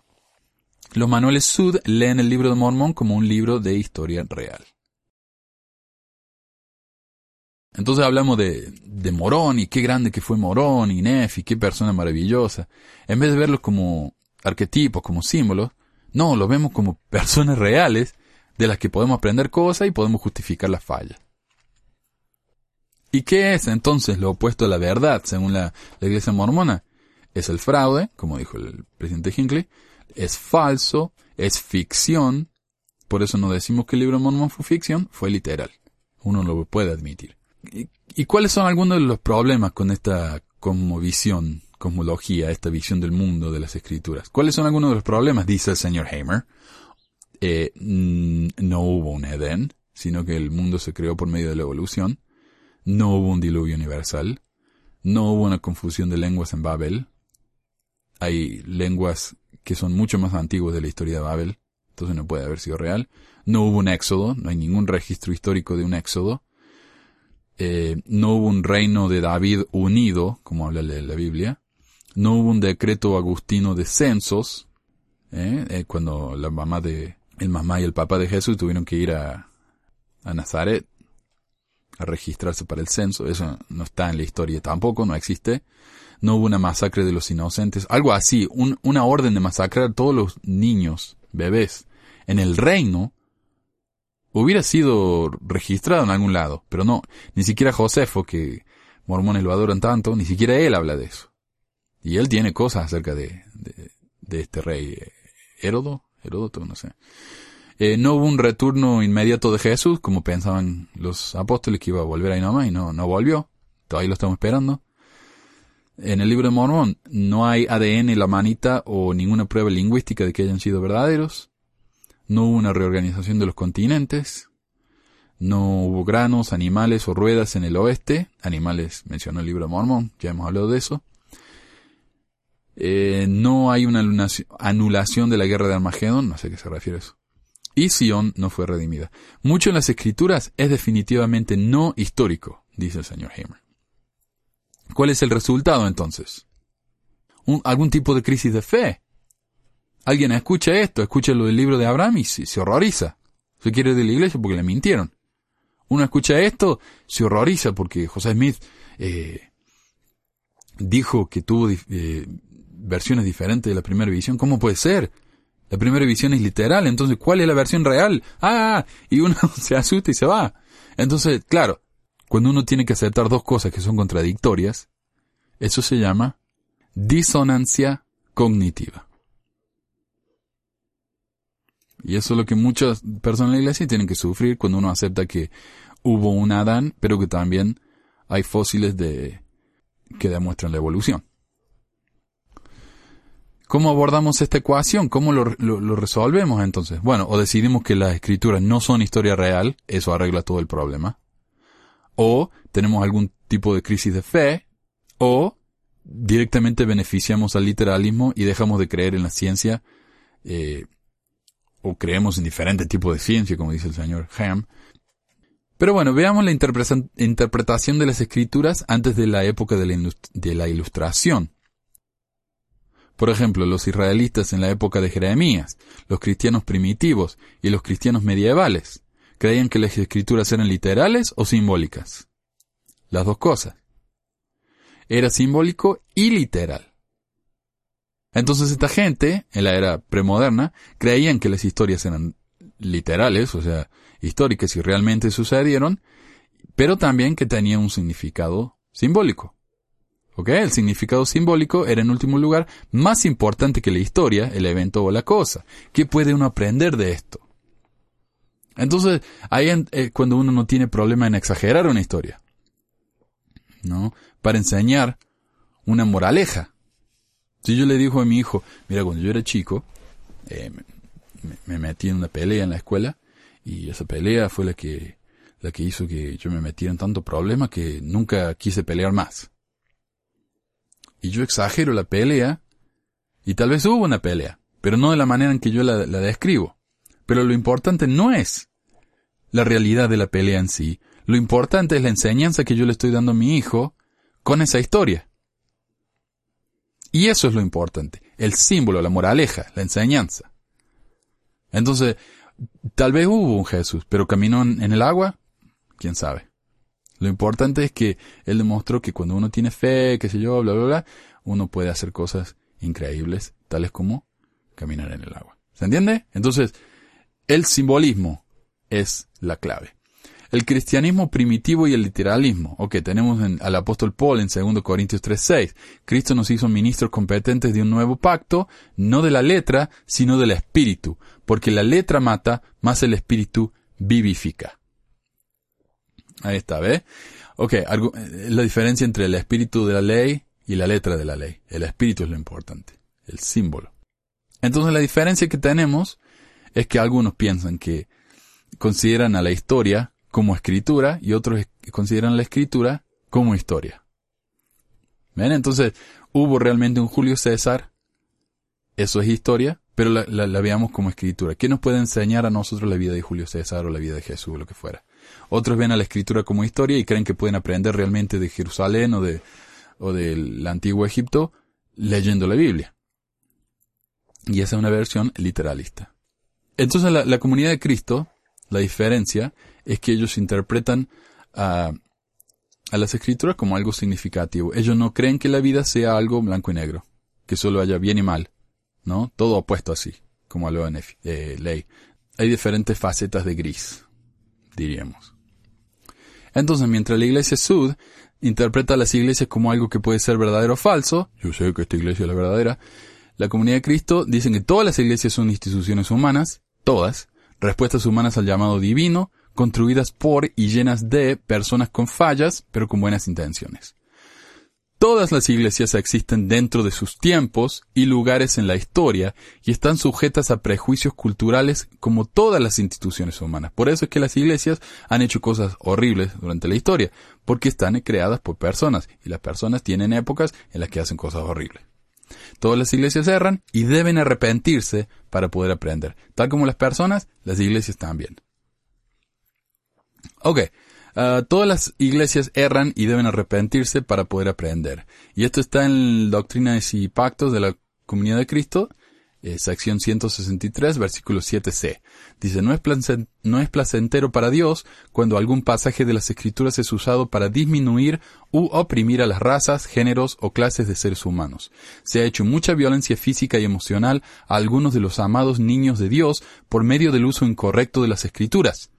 Los manuales Sud leen el libro de Mormón como un libro de historia real. Entonces hablamos de, Morón y qué grande que fue Morón y Nefi, qué persona maravillosa. En vez de verlos como arquetipos, como símbolos, no, los vemos como personas reales de las que podemos aprender cosas y podemos justificar las fallas. ¿Y qué es entonces lo opuesto a la verdad, según la iglesia mormona? Es el fraude, como dijo el presidente Hinckley, es falso, es ficción, por eso no decimos que el libro de Mormón fue ficción, fue literal. Uno lo puede admitir. ¿Y, cuáles son algunos de los problemas con esta cosmovisión, cosmología, esta visión del mundo de las escrituras? ¿Cuáles son algunos de los problemas? Dice el señor Hamer. Eh, no hubo un Edén, sino que el mundo se creó por medio de la evolución. No hubo un diluvio universal. No hubo una confusión de lenguas en Babel. Hay lenguas que son mucho más antiguas de la historia de Babel, entonces no puede haber sido real. No hubo un éxodo, no hay ningún registro histórico de un éxodo. Eh, no hubo un reino de David unido, como habla la Biblia, no hubo un decreto agustino de censos, ¿eh? Eh, cuando la mamá de, el mamá y el papá de Jesús tuvieron que ir a, a Nazaret a registrarse para el censo, eso no está en la historia tampoco, no existe. No hubo una masacre de los inocentes, algo así, una orden de masacrar a todos los niños, bebés, en el reino hubiera sido registrado en algún lado, pero no, ni siquiera Josefo, que mormones lo adoran tanto, ni siquiera él habla de eso. Y él tiene cosas acerca de, este rey eh, Herodo, Heródoto, no sé. Eh, no hubo un retorno inmediato de Jesús, como pensaban los apóstoles que iba a volver ahí nomás, y no, no volvió. Todavía lo estamos esperando. En el libro de Mormón no hay ADN, la manita o ninguna prueba lingüística de que hayan sido verdaderos no hubo una reorganización de los continentes, no hubo granos, animales o ruedas en el oeste, animales mencionó el libro de Mormón, ya hemos hablado de eso. Eh, no hay una anulación de la guerra de Armagedón, no sé a qué se refiere eso. Y Sion no fue redimida. Mucho en las escrituras es definitivamente no histórico, dice el señor Hamer. ¿Cuál es el resultado entonces? un- algún tipo de crisis de fe. Alguien escucha esto, escucha lo del libro de Abraham y se, horroriza. Se quiere ir de la iglesia porque le mintieron. Uno escucha esto, se horroriza porque José Smith eh, dijo que tuvo eh, versiones diferentes de la primera visión. ¿Cómo puede ser? La primera visión es literal, entonces ¿cuál es la versión real? Ah, y uno se asusta y se va. Entonces, claro, cuando uno tiene que aceptar dos cosas que son contradictorias, eso se llama disonancia cognitiva. Y eso es lo que muchas personas en la iglesia tienen que sufrir cuando uno acepta que hubo un Adán, pero que también hay fósiles de, que demuestran la evolución. ¿Cómo abordamos esta ecuación? ¿Cómo lo, lo- lo resolvemos entonces? Bueno, o decidimos que las escrituras no son historia real, eso arregla todo el problema. O tenemos algún tipo de crisis de fe, o directamente beneficiamos al literalismo y dejamos de creer en la ciencia, eh, o creemos en diferentes tipos de ciencia, como dice el señor Ham. Pero bueno, veamos la interpreta- interpretación de las escrituras antes de la época de la, de la ilustración. Por ejemplo, los israelitas en la época de Jeremías, los cristianos primitivos y los cristianos medievales, creían que las escrituras eran literales o simbólicas. Las dos cosas. Era simbólico y literal. Entonces esta gente, en la era premoderna, creían que las historias eran literales, o sea, históricas y realmente sucedieron, pero también que tenían un significado simbólico. ¿Ok? El significado simbólico era en último lugar más importante que la historia, el evento o la cosa. ¿Qué puede uno aprender de esto? Entonces, ahí en- eh, cuando uno no tiene problema en exagerar una historia, ¿no? Para enseñar una moraleja. Si yo le digo a mi hijo, mira, cuando yo era chico, eh, me, me metí en una pelea en la escuela y esa pelea fue la que, la que hizo que yo me metiera en tanto problema que nunca quise pelear más. Y yo exagero la pelea y tal vez hubo una pelea, pero no de la manera en que yo la, la describo. Pero lo importante no es la realidad de la pelea en sí. Lo importante es la enseñanza que yo le estoy dando a mi hijo con esa historia. Y eso es lo importante. El símbolo, la moraleja, la enseñanza. Entonces, tal vez hubo un Jesús, pero caminó en, el agua, quién sabe. Lo importante es que él demostró que cuando uno tiene fe, qué sé yo, bla, bla, bla, uno puede hacer cosas increíbles, tales como caminar en el agua. ¿Se entiende? Entonces, el simbolismo es la clave. El cristianismo primitivo y el literalismo. Ok, tenemos en- al apóstol Paul en 2 Corintios 3.6. Cristo nos hizo ministros competentes de un nuevo pacto, no de la letra, sino del espíritu, porque la letra mata, más el espíritu vivifica. Ahí está, ¿ve? Ok, algo- la diferencia entre el espíritu de la ley y la letra de la ley. El espíritu es lo importante, el símbolo. Entonces la diferencia que tenemos es que algunos piensan que consideran a la historia como escritura y otros consideran la escritura como historia. ¿Ven? Entonces, hubo realmente un Julio César, eso es historia, pero la veamos como escritura. ¿Qué nos puede enseñar a nosotros la vida de Julio César o la vida de Jesús o lo que fuera? Otros ven a la escritura como historia y creen que pueden aprender realmente de Jerusalén o de o del antiguo Egipto leyendo la Biblia. Y esa es una versión literalista. Entonces la, comunidad de Cristo, la diferencia es que ellos interpretan a, las escrituras como algo significativo. Ellos no creen que la vida sea algo blanco y negro, que solo haya bien y mal, ¿no? Todo opuesto así, como lo en eh, ley. Hay diferentes facetas de gris, diríamos. Entonces, mientras la iglesia Sud interpreta a las iglesias como algo que puede ser verdadero o falso, yo sé que esta iglesia es la verdadera, la comunidad de Cristo dicen que todas las iglesias son instituciones humanas, todas, respuestas humanas al llamado divino, construidas por y llenas de personas con fallas, pero con buenas intenciones. Todas las iglesias existen dentro de sus tiempos y lugares en la historia y están sujetas a prejuicios culturales como todas las instituciones humanas. Por eso es que las iglesias han hecho cosas horribles durante la historia, porque están creadas por personas y las personas tienen épocas en las que hacen cosas horribles. Todas las iglesias erran y deben arrepentirse para poder aprender. Tal como las personas, las iglesias también. Ok, Ah, todas las iglesias erran y deben arrepentirse para poder aprender. Y esto está en Doctrinas y Pactos de la Comunidad de Cristo, eh, sección 163, versículo 7c. Dice, no es, no es placentero para Dios cuando algún pasaje de las Escrituras es usado para disminuir u oprimir a las razas, géneros o clases de seres humanos. Se ha hecho mucha violencia física y emocional a algunos de los amados niños de Dios por medio del uso incorrecto de las Escrituras.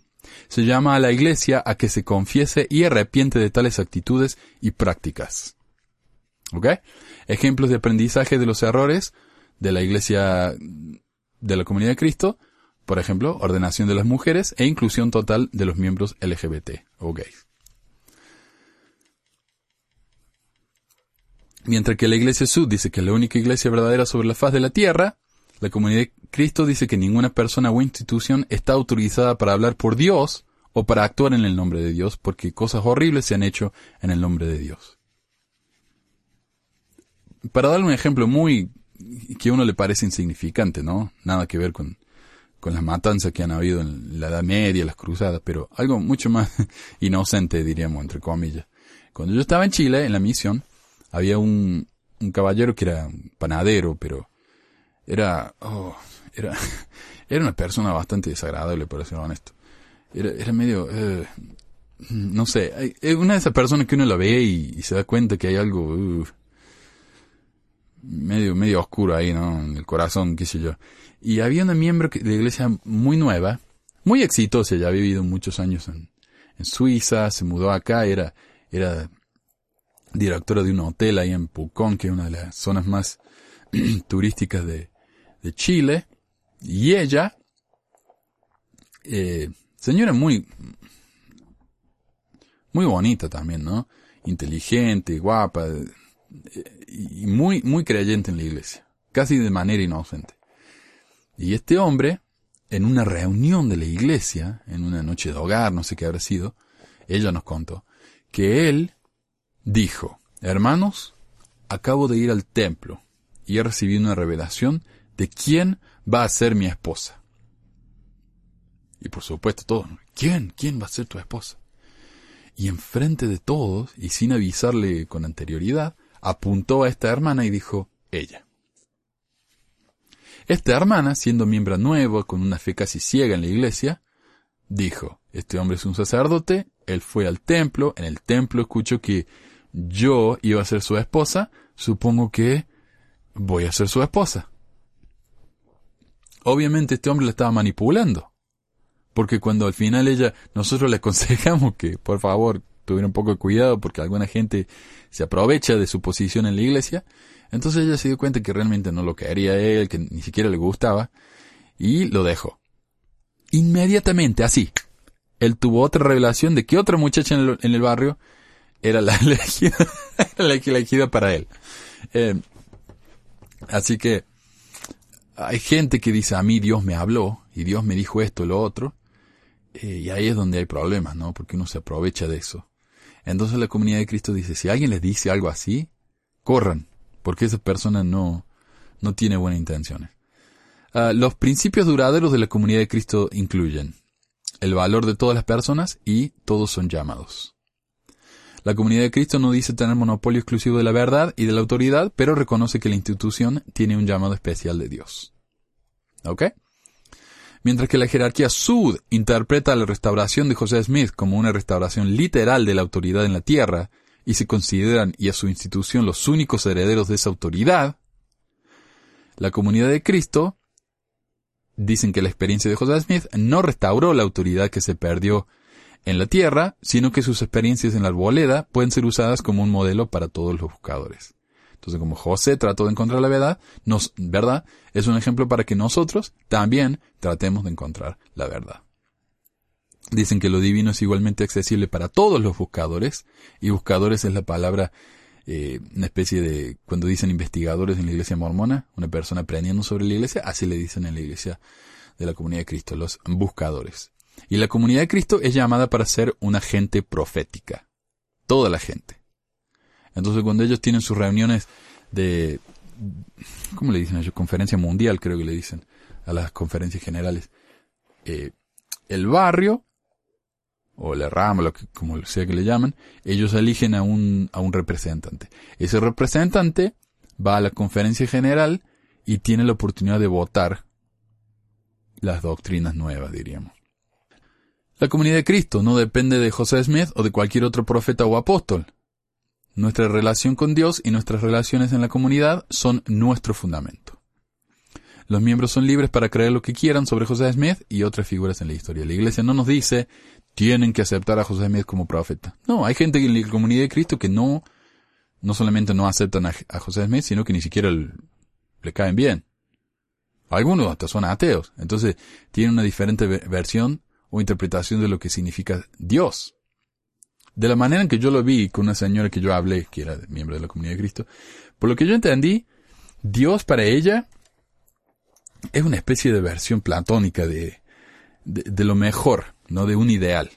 Se llama a la Iglesia a que se confiese y arrepiente de tales actitudes y prácticas. ¿Ok? Ejemplos de aprendizaje de los errores de la Iglesia de la Comunidad de Cristo, por ejemplo, ordenación de las mujeres e inclusión total de los miembros LGBT o gays. Mientras que la Iglesia Sud dice que es la única iglesia verdadera sobre la faz de la tierra, la Comunidad de Cristo dice que ninguna persona o institución está autorizada para hablar por Dios o para actuar en el nombre de Dios porque cosas horribles se han hecho en el nombre de Dios. Para darle un ejemplo muy que a uno le parece insignificante, ¿no? Nada que ver con, con las matanzas que han habido en la Edad Media, las cruzadas, pero algo mucho más inocente, diríamos, entre comillas. Cuando yo estaba en Chile, en la misión, había un, un caballero que era panadero, pero era, oh, era, era una persona bastante desagradable, por ser honesto. Era, medio, eh, no sé, es una de esas personas que uno la ve y, se da cuenta que hay algo, uh, medio, medio oscuro ahí, ¿no? En el corazón, qué sé yo. Y había una miembro de la iglesia muy nueva, muy exitosa, ya había vivido muchos años en, Suiza, se mudó acá, era, era directora de un hotel ahí en Pucón, que es una de las zonas más turísticas de, de Chile. Y ella, eh, señora muy, muy bonita también, ¿no? Inteligente, guapa, y muy, muy creyente en la iglesia, casi de manera inocente. Y este hombre, en una reunión de la iglesia, en una noche de hogar, no sé qué habrá sido, ella nos contó, que él dijo, hermanos, acabo de ir al templo y he recibido una revelación de quién va a ser mi esposa. Y por supuesto todos, ¿quién? ¿Quién va a ser tu esposa? Y enfrente de todos, y sin avisarle con anterioridad, apuntó a esta hermana y dijo, ella. Esta hermana, siendo miembro nuevo, con una fe casi ciega en la iglesia, dijo, este hombre es un sacerdote, él fue al templo, en el templo escuchó que yo iba a ser su esposa, supongo que voy a ser su esposa. Obviamente este hombre la estaba manipulando, porque cuando al final ella, nosotros le aconsejamos que por favor tuviera un poco de cuidado porque alguna gente se aprovecha de su posición en la iglesia. Entonces ella se dio cuenta que realmente no lo quería él, que ni siquiera le gustaba, y lo dejó. Inmediatamente, así, él tuvo otra revelación de que otra muchacha en el, barrio era la elegida, la elegida para él. Eh, así que hay gente que dice, a mí Dios me habló y Dios me dijo esto, lo otro, eh, y ahí es donde hay problemas, ¿no? Porque uno se aprovecha de eso. Entonces la comunidad de Cristo dice, si alguien les dice algo así, corran, porque esa persona no, no tiene buenas intenciones. Ah, los principios duraderos de la comunidad de Cristo incluyen el valor de todas las personas y todos son llamados. La comunidad de Cristo no dice tener monopolio exclusivo de la verdad y de la autoridad, pero reconoce que la institución tiene un llamado especial de Dios. ¿Ok? Mientras que la jerarquía Sud interpreta la restauración de José Smith como una restauración literal de la autoridad en la tierra, y se consideran y a su institución los únicos herederos de esa autoridad, la comunidad de Cristo dicen que la experiencia de José Smith no restauró la autoridad que se perdió en la tierra, sino que sus experiencias en la arboleda pueden ser usadas como un modelo para todos los buscadores. Entonces, como José trató de encontrar la verdad, nos, ¿verdad? Es un ejemplo para que nosotros también tratemos de encontrar la verdad. Dicen que lo divino es igualmente accesible para todos los buscadores, y buscadores es la palabra, eh, una especie de, cuando dicen investigadores en la iglesia mormona, una persona aprendiendo sobre la iglesia, así le dicen en la iglesia de la comunidad de Cristo, los buscadores. Y la comunidad de Cristo es llamada para ser una gente profética. Toda la gente. Entonces cuando ellos tienen sus reuniones de, ¿cómo le dicen ellos? Conferencia mundial creo que le dicen a las conferencias generales. Eh, el barrio, o la rama, lo que, como sea que le llaman, ellos eligen a un, a un representante. Ese representante va a la conferencia general y tiene la oportunidad de votar las doctrinas nuevas, diríamos. La comunidad de Cristo no depende de José Smith o de cualquier otro profeta o apóstol. Nuestra relación con Dios y nuestras relaciones en la comunidad son nuestro fundamento. Los miembros son libres para creer lo que quieran sobre José Smith y otras figuras en la historia. La iglesia no nos dice tienen que aceptar a José Smith como profeta. No, hay gente en la comunidad de Cristo que no, no solamente no aceptan a, José Smith, sino que ni siquiera le caen bien. Algunos hasta son ateos. Entonces, tienen una diferente versión o interpretación de lo que significa Dios. De la manera en que yo lo vi con una señora que yo hablé, que era miembro de la comunidad de Cristo, por lo que yo entendí, Dios para ella es una especie de versión platónica de, de, lo mejor, no de un ideal.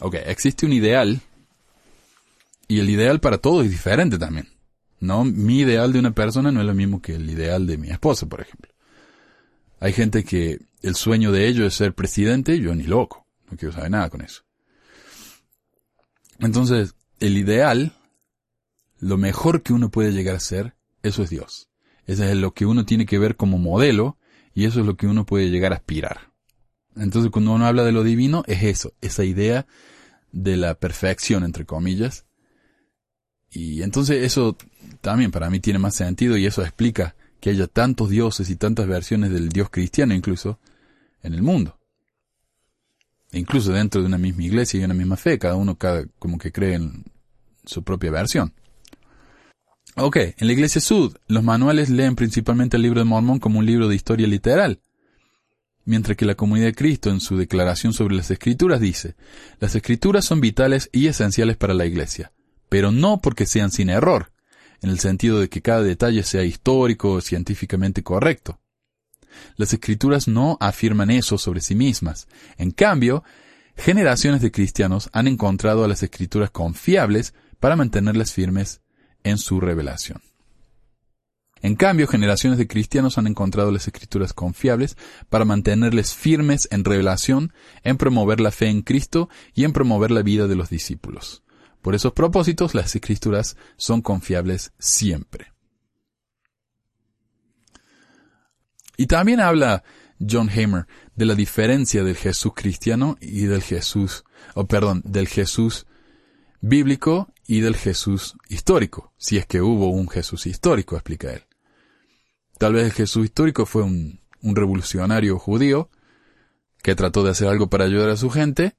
Ok, existe un ideal y el ideal para todos es diferente también. No, mi ideal de una persona no es lo mismo que el ideal de mi esposa, por ejemplo. Hay gente que el sueño de ellos es ser presidente, yo ni loco, no quiero saber nada con eso. Entonces, el ideal, lo mejor que uno puede llegar a ser, eso es Dios. Eso es lo que uno tiene que ver como modelo y eso es lo que uno puede llegar a aspirar. Entonces cuando uno habla de lo divino es eso, esa idea de la perfección, entre comillas. Y entonces eso también para mí tiene más sentido y eso explica que haya tantos dioses y tantas versiones del Dios cristiano incluso en el mundo. Incluso dentro de una misma iglesia y una misma fe, cada uno cada, como que cree en su propia versión. Ok, en la iglesia sud, los manuales leen principalmente el libro de Mormón como un libro de historia literal, mientras que la comunidad de Cristo en su declaración sobre las escrituras dice, las escrituras son vitales y esenciales para la iglesia, pero no porque sean sin error, en el sentido de que cada detalle sea histórico o científicamente correcto. Las escrituras no afirman eso sobre sí mismas. En cambio, generaciones de cristianos han encontrado a las escrituras confiables para mantenerlas firmes en su revelación. En cambio, generaciones de cristianos han encontrado las escrituras confiables para mantenerles firmes en revelación, en promover la fe en Cristo y en promover la vida de los discípulos. Por esos propósitos, las escrituras son confiables siempre. Y también habla John Hamer de la diferencia del Jesús cristiano y del Jesús, o perdón, del Jesús bíblico y del Jesús histórico, si es que hubo un Jesús histórico, explica él. Tal vez el Jesús histórico fue un, un revolucionario judío que trató de hacer algo para ayudar a su gente,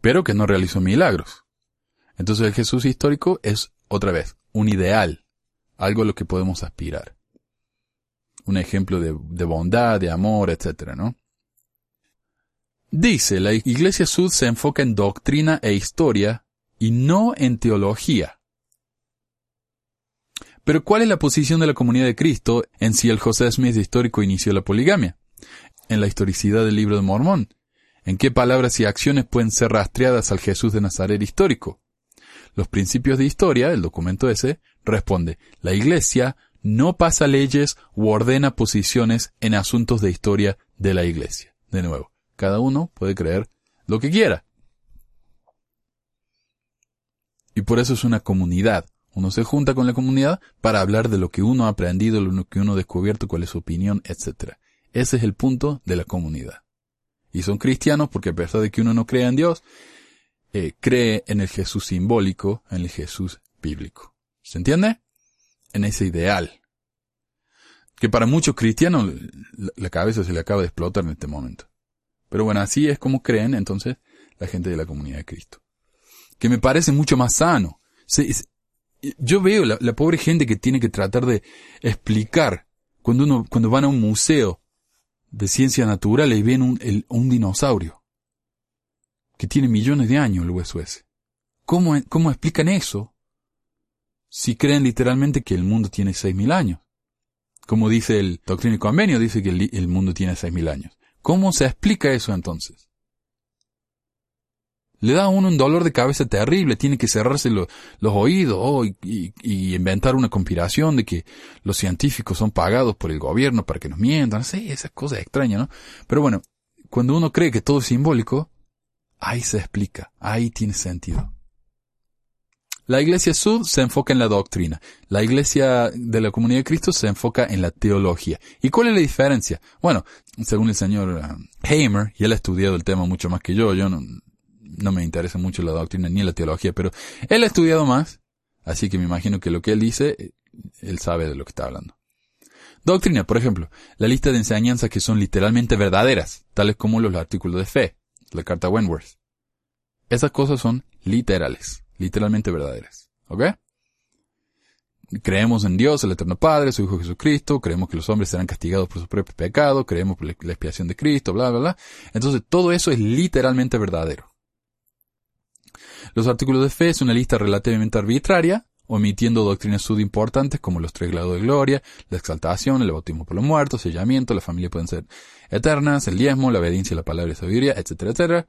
pero que no realizó milagros. Entonces el Jesús histórico es, otra vez, un ideal, algo a lo que podemos aspirar. Un ejemplo de, bondad, de amor, etc., ¿no? Dice, la Iglesia Sud se enfoca en doctrina e historia y no en teología. Pero ¿cuál es la posición de la comunidad de Cristo en si el José Smith histórico inició la poligamia? En la historicidad del libro de Mormón. ¿En qué palabras y acciones pueden ser rastreadas al Jesús de Nazaret histórico? Los principios de historia, el documento ese, responde, la Iglesia no pasa leyes u ordena posiciones en asuntos de historia de la Iglesia. De nuevo, cada uno puede creer lo que quiera. Y por eso es una comunidad. Uno se junta con la comunidad para hablar de lo que uno ha aprendido, lo que uno ha descubierto, cuál es su opinión, etc. Ese es el punto de la comunidad. Y son cristianos porque a pesar de que uno no crea en Dios, eh, cree en el Jesús simbólico, en el Jesús bíblico. ¿Se entiende? En ese ideal. Que para muchos cristianos la cabeza se le acaba de explotar en este momento. Pero bueno, así es como creen entonces la gente de la comunidad de Cristo que me parece mucho más sano. yo veo la, pobre gente que tiene que tratar de explicar cuando uno, cuando van a un museo de ciencias naturales y ven un, un dinosaurio que tiene millones de años el hueso ese. ¿Cómo, cómo explican eso si creen literalmente que el mundo tiene seis mil años? Como dice el Doctrina y Convenio, dice que el, mundo tiene seis mil años. ¿Cómo se explica eso entonces? le da a uno un dolor de cabeza terrible, tiene que cerrarse los oídos oh, y, inventar una conspiración de que los científicos son pagados por el gobierno para que nos mientan, sí, esas cosas extrañas, ¿no? Pero bueno, cuando uno cree que todo es simbólico, ahí se explica, ahí tiene sentido. La Iglesia Sud se enfoca en la doctrina. La Iglesia de la Comunidad de Cristo se enfoca en la teología. ¿Y cuál es la diferencia? Bueno, según el señor um, Hamer, y él ha estudiado el tema mucho más que yo, yo no, no me interesa mucho la doctrina ni la teología, pero él ha estudiado más, así que me imagino que lo que él dice, eh, él sabe de lo que está hablando. Doctrina, por ejemplo, la lista de enseñanzas que son literalmente verdaderas, tales como los artículos de fe, la carta Wentworth. Esas cosas son literales literalmente verdaderas. ¿Ok? Creemos en Dios, el Eterno Padre, su Hijo Jesucristo, creemos que los hombres serán castigados por su propio pecado, creemos por la expiación de Cristo, bla, bla, bla. Entonces todo eso es literalmente verdadero. Los artículos de fe es una lista relativamente arbitraria, omitiendo doctrinas subimportantes como los tres grados de gloria, la exaltación, el bautismo por los muertos, sellamiento, la familia pueden ser eternas, el diezmo, la obediencia a la palabra y sabiduría, etcétera, etcétera.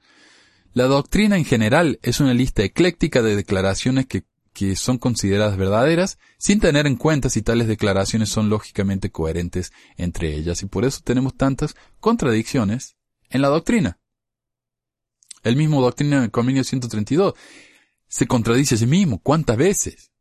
La doctrina en general es una lista ecléctica de declaraciones que, que son consideradas verdaderas, sin tener en cuenta si tales declaraciones son lógicamente coherentes entre ellas, y por eso tenemos tantas contradicciones en la doctrina. El mismo doctrina del Convenio 132 se contradice a sí mismo. ¿Cuántas veces?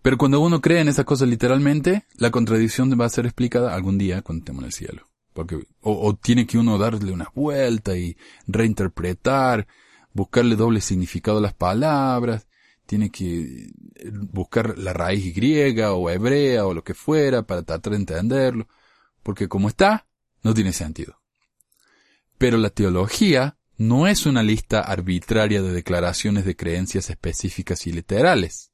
Pero cuando uno cree en esas cosas literalmente, la contradicción va a ser explicada algún día cuando estemos en el cielo. Porque, o, tiene que uno darle una vuelta y reinterpretar, buscarle doble significado a las palabras, tiene que buscar la raíz griega o hebrea o lo que fuera para tratar de entenderlo, porque como está, no tiene sentido. Pero la teología no es una lista arbitraria de declaraciones de creencias específicas y literales.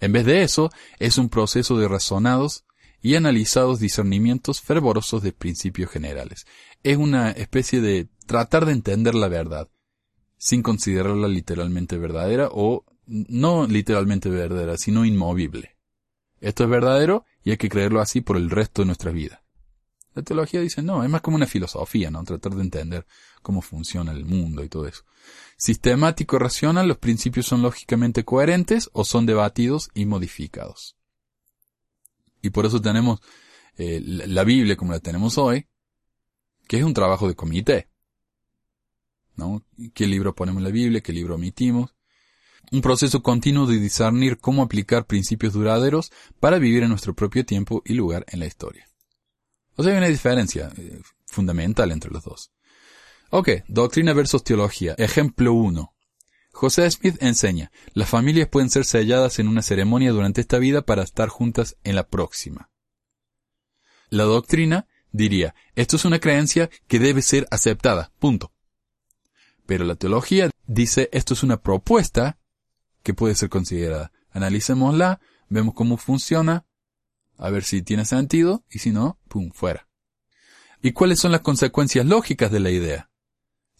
En vez de eso, es un proceso de razonados y analizados discernimientos fervorosos de principios generales. Es una especie de tratar de entender la verdad, sin considerarla literalmente verdadera o no literalmente verdadera, sino inmovible. Esto es verdadero y hay que creerlo así por el resto de nuestra vida. La teología dice no, es más como una filosofía, ¿no? Tratar de entender cómo funciona el mundo y todo eso. Sistemático racional, los principios son lógicamente coherentes o son debatidos y modificados. Y por eso tenemos eh, la Biblia como la tenemos hoy, que es un trabajo de comité. ¿No? ¿Qué libro ponemos en la Biblia? ¿Qué libro omitimos? Un proceso continuo de discernir cómo aplicar principios duraderos para vivir en nuestro propio tiempo y lugar en la historia. O sea, hay una diferencia eh, fundamental entre los dos. Ok, doctrina versus teología. Ejemplo 1. José Smith enseña, las familias pueden ser selladas en una ceremonia durante esta vida para estar juntas en la próxima. La doctrina diría, esto es una creencia que debe ser aceptada, punto. Pero la teología dice, esto es una propuesta que puede ser considerada. Analicémosla, vemos cómo funciona, a ver si tiene sentido, y si no, pum, fuera. ¿Y cuáles son las consecuencias lógicas de la idea?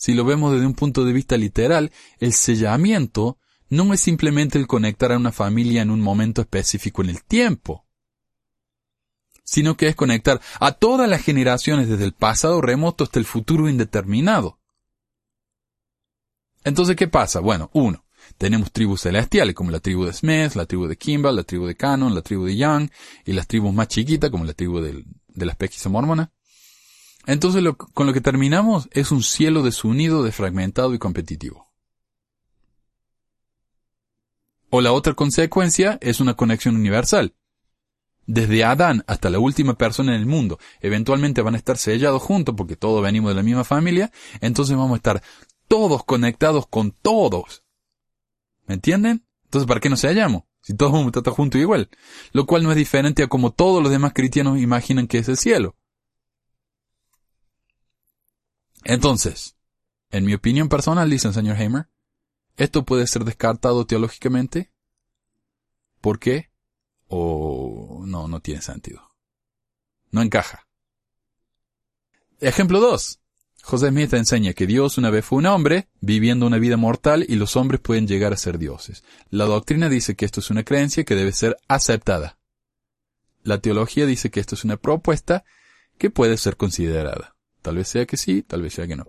Si lo vemos desde un punto de vista literal, el sellamiento no es simplemente el conectar a una familia en un momento específico en el tiempo, sino que es conectar a todas las generaciones desde el pasado remoto hasta el futuro indeterminado. Entonces, ¿qué pasa? Bueno, uno, tenemos tribus celestiales como la tribu de Smith, la tribu de Kimball, la tribu de Cannon, la tribu de Young y las tribus más chiquitas como la tribu de las pesquisas mormonas. Entonces con lo que terminamos es un cielo desunido, desfragmentado y competitivo. O la otra consecuencia es una conexión universal. Desde Adán hasta la última persona en el mundo, eventualmente van a estar sellados juntos porque todos venimos de la misma familia, entonces vamos a estar todos conectados con todos. ¿Me entienden? Entonces, ¿para qué nos sellamos? Si todos vamos a estar juntos igual. Lo cual no es diferente a como todos los demás cristianos imaginan que es el cielo. Entonces, en mi opinión personal, dice el señor Hamer, esto puede ser descartado teológicamente. ¿Por qué? O no, no tiene sentido. No encaja. Ejemplo 2. José Smith enseña que Dios una vez fue un hombre viviendo una vida mortal y los hombres pueden llegar a ser dioses. La doctrina dice que esto es una creencia que debe ser aceptada. La teología dice que esto es una propuesta que puede ser considerada. Tal vez sea que sí, tal vez sea que no.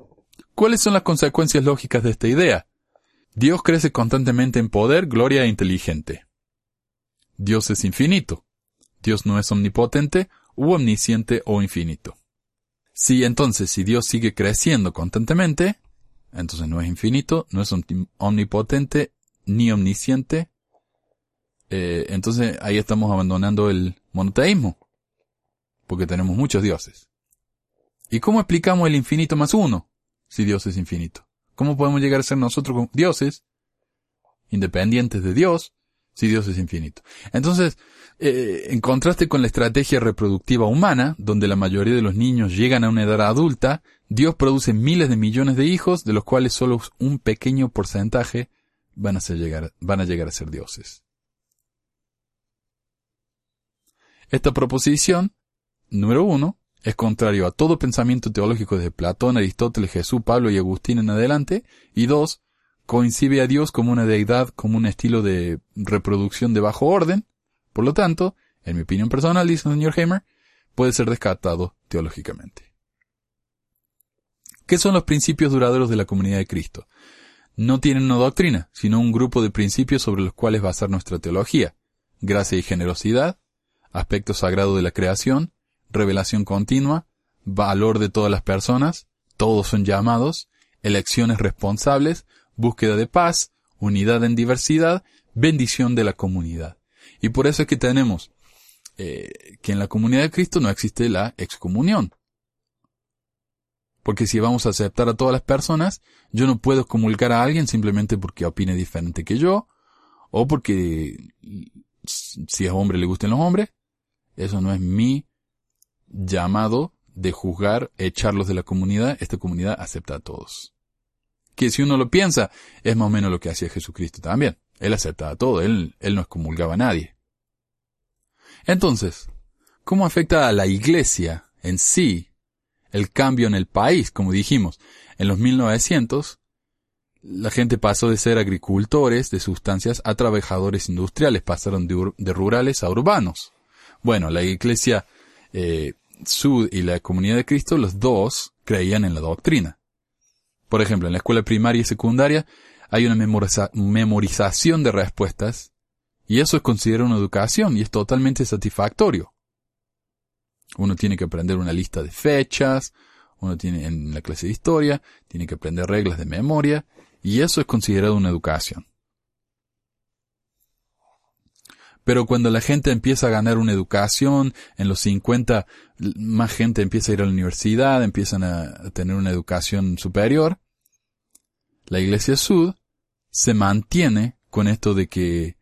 ¿Cuáles son las consecuencias lógicas de esta idea? Dios crece constantemente en poder, gloria e inteligente. Dios es infinito. Dios no es omnipotente, u omnisciente o infinito. Si entonces, si Dios sigue creciendo constantemente, Entonces no es infinito, no es omnipotente, ni omnisciente. Eh, entonces ahí estamos abandonando el monoteísmo, porque tenemos muchos dioses. ¿Y cómo explicamos el infinito más uno, si Dios es infinito? ¿Cómo podemos llegar a ser nosotros dioses, independientes de Dios, si Dios es infinito? Entonces, eh, en contraste con la estrategia reproductiva humana, donde la mayoría de los niños llegan a una edad adulta, Dios produce miles de millones de hijos, de los cuales solo un pequeño porcentaje van a, llegar, van a llegar a ser dioses. Esta proposición, número uno, es contrario a todo pensamiento teológico desde Platón, Aristóteles, Jesús, Pablo y Agustín en adelante, y dos, coincide a Dios como una deidad, como un estilo de reproducción de bajo orden, por lo tanto, en mi opinión personal, dice el señor Heimer, puede ser descartado teológicamente. ¿Qué son los principios duraderos de la comunidad de Cristo? No tienen una doctrina, sino un grupo de principios sobre los cuales basar nuestra teología. Gracia y generosidad, aspecto sagrado de la creación, revelación continua, valor de todas las personas, todos son llamados, elecciones responsables, búsqueda de paz, unidad en diversidad, bendición de la comunidad. Y por eso es que tenemos eh, que en la comunidad de Cristo no existe la excomunión. Porque si vamos a aceptar a todas las personas, yo no puedo comulgar a alguien simplemente porque opine diferente que yo, o porque si es hombre le gusten los hombres. Eso no es mi llamado de juzgar, echarlos de la comunidad. Esta comunidad acepta a todos. Que si uno lo piensa, es más o menos lo que hacía Jesucristo también. Él aceptaba todo, él, él no excomulgaba a nadie. Entonces, ¿cómo afecta a la iglesia en sí el cambio en el país? Como dijimos, en los 1900, la gente pasó de ser agricultores de sustancias a trabajadores industriales, pasaron de, rurales a urbanos. Bueno, la iglesia eh, Sud y la comunidad de Cristo, los dos creían en la doctrina. Por ejemplo, en la escuela primaria y secundaria hay una memorización de respuestas y eso es considerado una educación y es totalmente satisfactorio. Uno tiene que aprender una lista de fechas, uno tiene en la clase de historia, tiene que aprender reglas de memoria y eso es considerado una educación. Pero cuando la gente empieza a ganar una educación, en los 50 más gente empieza a ir a la universidad, empiezan a tener una educación superior, la Iglesia Sud se mantiene con esto de que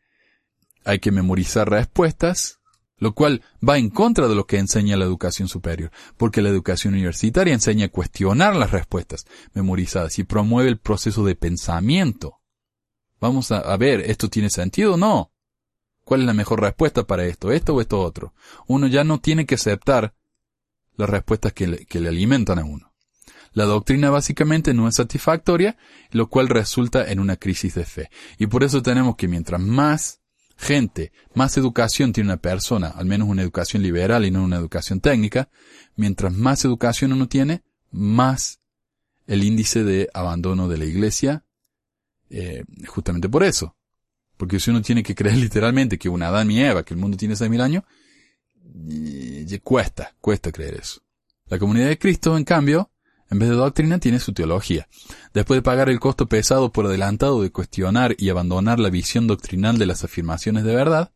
hay que memorizar respuestas, lo cual va en contra de lo que enseña la educación superior, porque la educación universitaria enseña a cuestionar las respuestas memorizadas y promueve el proceso de pensamiento. Vamos a, ver, ¿esto tiene sentido o no? ¿Cuál es la mejor respuesta para esto? ¿Esto o esto otro? Uno ya no tiene que aceptar las respuestas que le alimentan a uno. La doctrina básicamente no es satisfactoria, lo cual resulta en una crisis de fe. Y por eso tenemos que mientras más gente, más educación tiene una persona, al menos una educación liberal y no una educación técnica, mientras más educación uno tiene, más el índice de abandono de la iglesia, eh, justamente por eso. Porque si uno tiene que creer literalmente que una Adán y Eva, que el mundo tiene seis mil años, cuesta, cuesta creer eso. La comunidad de Cristo, en cambio, en vez de doctrina tiene su teología. Después de pagar el costo pesado por adelantado de cuestionar y abandonar la visión doctrinal de las afirmaciones de verdad,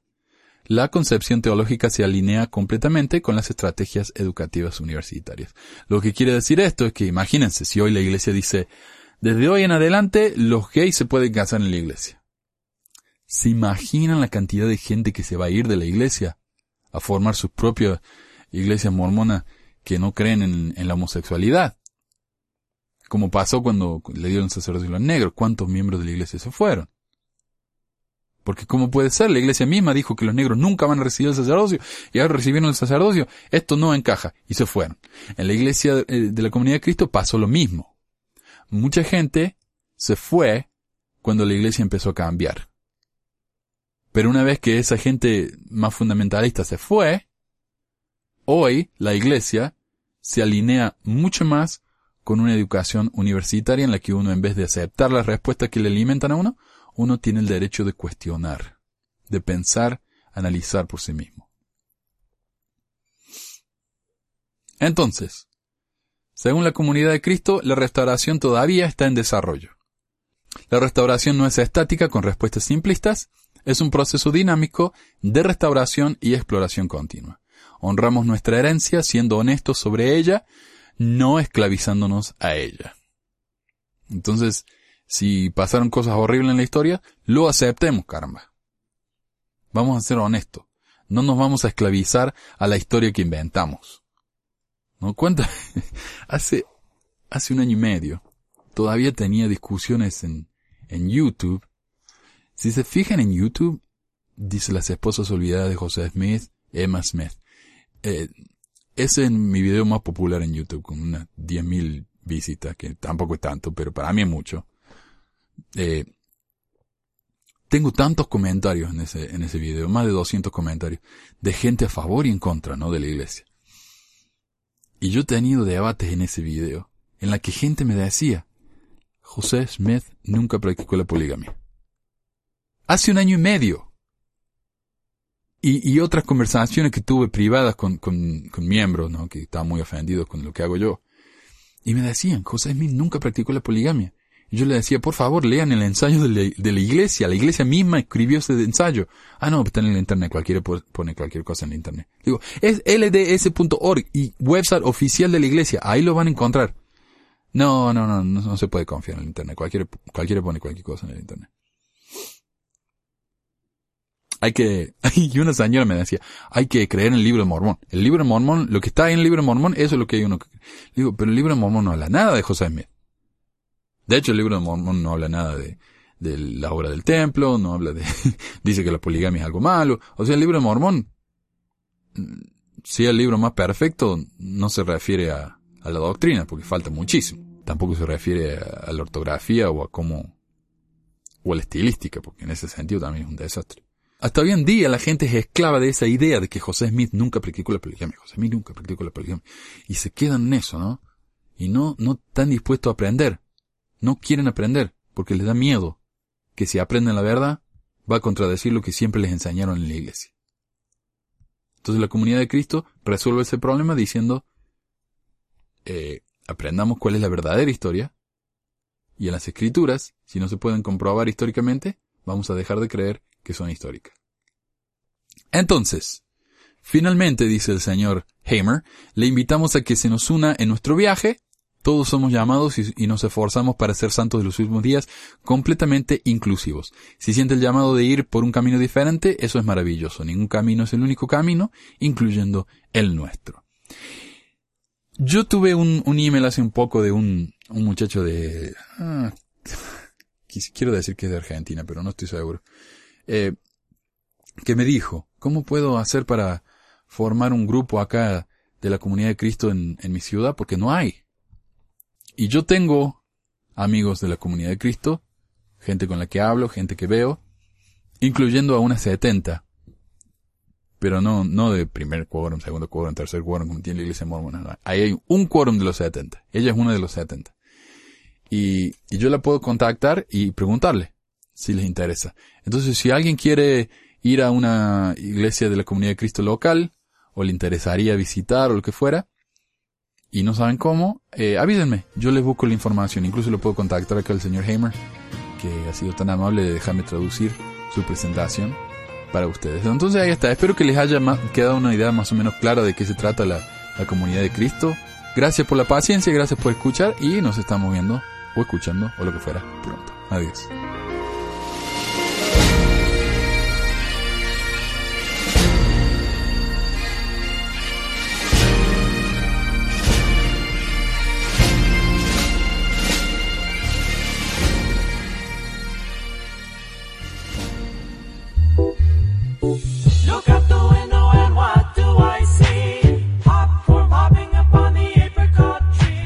la concepción teológica se alinea completamente con las estrategias educativas universitarias. Lo que quiere decir esto es que imagínense si hoy la iglesia dice, desde hoy en adelante los gays se pueden casar en la iglesia. ¿Se imaginan la cantidad de gente que se va a ir de la iglesia a formar sus propias iglesias mormonas que no creen en la homosexualidad? como pasó cuando le dieron sacerdocio a los negros, cuántos miembros de la iglesia se fueron. Porque ¿cómo puede ser? La iglesia misma dijo que los negros nunca van a recibir el sacerdocio y ahora recibieron el sacerdocio. Esto no encaja y se fueron. En la iglesia de la comunidad de Cristo pasó lo mismo. Mucha gente se fue cuando la iglesia empezó a cambiar. Pero una vez que esa gente más fundamentalista se fue, hoy la iglesia se alinea mucho más con una educación universitaria en la que uno, en vez de aceptar las respuestas que le alimentan a uno, uno tiene el derecho de cuestionar, de pensar, analizar por sí mismo. Entonces, Según la comunidad de Cristo, la restauración todavía está en desarrollo. La restauración no es estática con respuestas simplistas, es un proceso dinámico de restauración y exploración continua. Honramos nuestra herencia siendo honestos sobre ella, no esclavizándonos a ella. Entonces, si pasaron cosas horribles en la historia, lo aceptemos, caramba. Vamos a ser honestos. No nos vamos a esclavizar a la historia que inventamos. ¿No? cuenta? hace, hace un año y medio, todavía tenía discusiones en, en YouTube. Si se fijan en YouTube, dice las esposas olvidadas de José Smith, Emma Smith. Eh, es en mi video más popular en YouTube, con unas 10.000 visitas, que tampoco es tanto, pero para mí es mucho. Eh, tengo tantos comentarios en ese, en ese video, más de 200 comentarios, de gente a favor y en contra, ¿no? De la iglesia. Y yo he tenido debates en ese video, en la que gente me decía, José Smith nunca practicó la poligamia. Hace un año y medio. Y, otras conversaciones que tuve privadas con, miembros, ¿no? Que estaban muy ofendidos con lo que hago yo. Y me decían, José Smith nunca practicó la poligamia. Y yo le decía, por favor, lean el ensayo de la, de la, iglesia. La iglesia misma escribió ese ensayo. Ah, no, está en el internet. Cualquiera pone cualquier cosa en el internet. Digo, es lds.org y website oficial de la iglesia. Ahí lo van a encontrar. No, no, no, no, no se puede confiar en el internet. Cualquiera, cualquiera pone cualquier cosa en el internet hay que, y una señora me decía, hay que creer en el libro de Mormón. El libro de Mormón, lo que está en el libro de Mormón, eso es lo que hay uno que Digo, pero el libro de Mormón no habla nada de José Smith. De hecho, el libro de Mormón no habla nada de, de la obra del templo, no habla de, dice que la poligamia es algo malo. O sea, el libro de Mormón, si es el libro más perfecto, no se refiere a, a la doctrina, porque falta muchísimo. Tampoco se refiere a, a la ortografía o a cómo, o a la estilística, porque en ese sentido también es un desastre. Hasta hoy en día la gente es esclava de esa idea de que José Smith nunca practicó la poligamia. José Smith nunca practicó la poligamia. Y se quedan en eso, ¿no? Y no, no están dispuestos a aprender. No quieren aprender porque les da miedo que si aprenden la verdad va a contradecir lo que siempre les enseñaron en la iglesia. Entonces la comunidad de Cristo resuelve ese problema diciendo, eh, aprendamos cuál es la verdadera historia y en las escrituras, si no se pueden comprobar históricamente, vamos a dejar de creer que son históricas. Entonces, finalmente, dice el señor Hamer, le invitamos a que se nos una en nuestro viaje. Todos somos llamados y, nos esforzamos para ser santos de los últimos días completamente inclusivos. Si siente el llamado de ir por un camino diferente, eso es maravilloso. Ningún camino es el único camino, incluyendo el nuestro. Yo tuve un, email hace un poco de un, un muchacho de... Ah, quiero decir que es de Argentina, pero no estoy seguro eh, que me dijo, ¿cómo puedo hacer para formar un grupo acá de la comunidad de Cristo en, mi ciudad? Porque no hay. Y yo tengo amigos de la comunidad de Cristo, gente con la que hablo, gente que veo, incluyendo a unas 70. Pero no, no de primer quórum, segundo quórum, tercer quórum, como tiene la iglesia mormona. Ahí hay un quórum de los 70. Ella es una de los 70. Y, y yo la puedo contactar y preguntarle si les interesa. Entonces, si alguien quiere ir a una iglesia de la comunidad de Cristo local, o le interesaría visitar o lo que fuera, y no saben cómo, eh, avísenme, yo les busco la información, incluso lo puedo contactar acá al señor Hamer, que ha sido tan amable de dejarme traducir su presentación para ustedes. Entonces ahí está, espero que les haya quedado una idea más o menos clara de qué se trata la, la comunidad de Cristo. Gracias por la paciencia, gracias por escuchar y nos estamos viendo o escuchando o lo que fuera pronto. Adiós.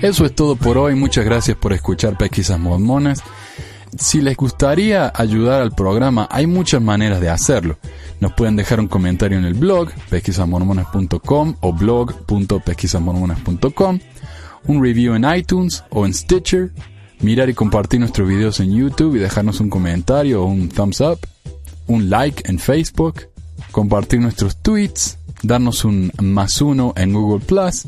Eso es todo por hoy. Muchas gracias por escuchar Pesquisas Mormonas. Si les gustaría ayudar al programa, hay muchas maneras de hacerlo. Nos pueden dejar un comentario en el blog pesquisasmormonas.com o blog.pesquisasmormonas.com, un review en iTunes o en Stitcher, mirar y compartir nuestros videos en YouTube y dejarnos un comentario o un thumbs up, un like en Facebook, compartir nuestros tweets, darnos un más uno en Google Plus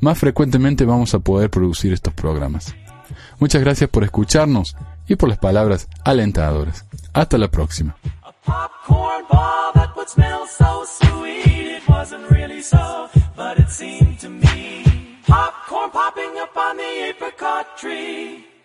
más frecuentemente vamos a poder producir estos programas. Muchas gracias por escucharnos y por las palabras alentadoras. Hasta la próxima. Popcorn popping up on the apricot tree.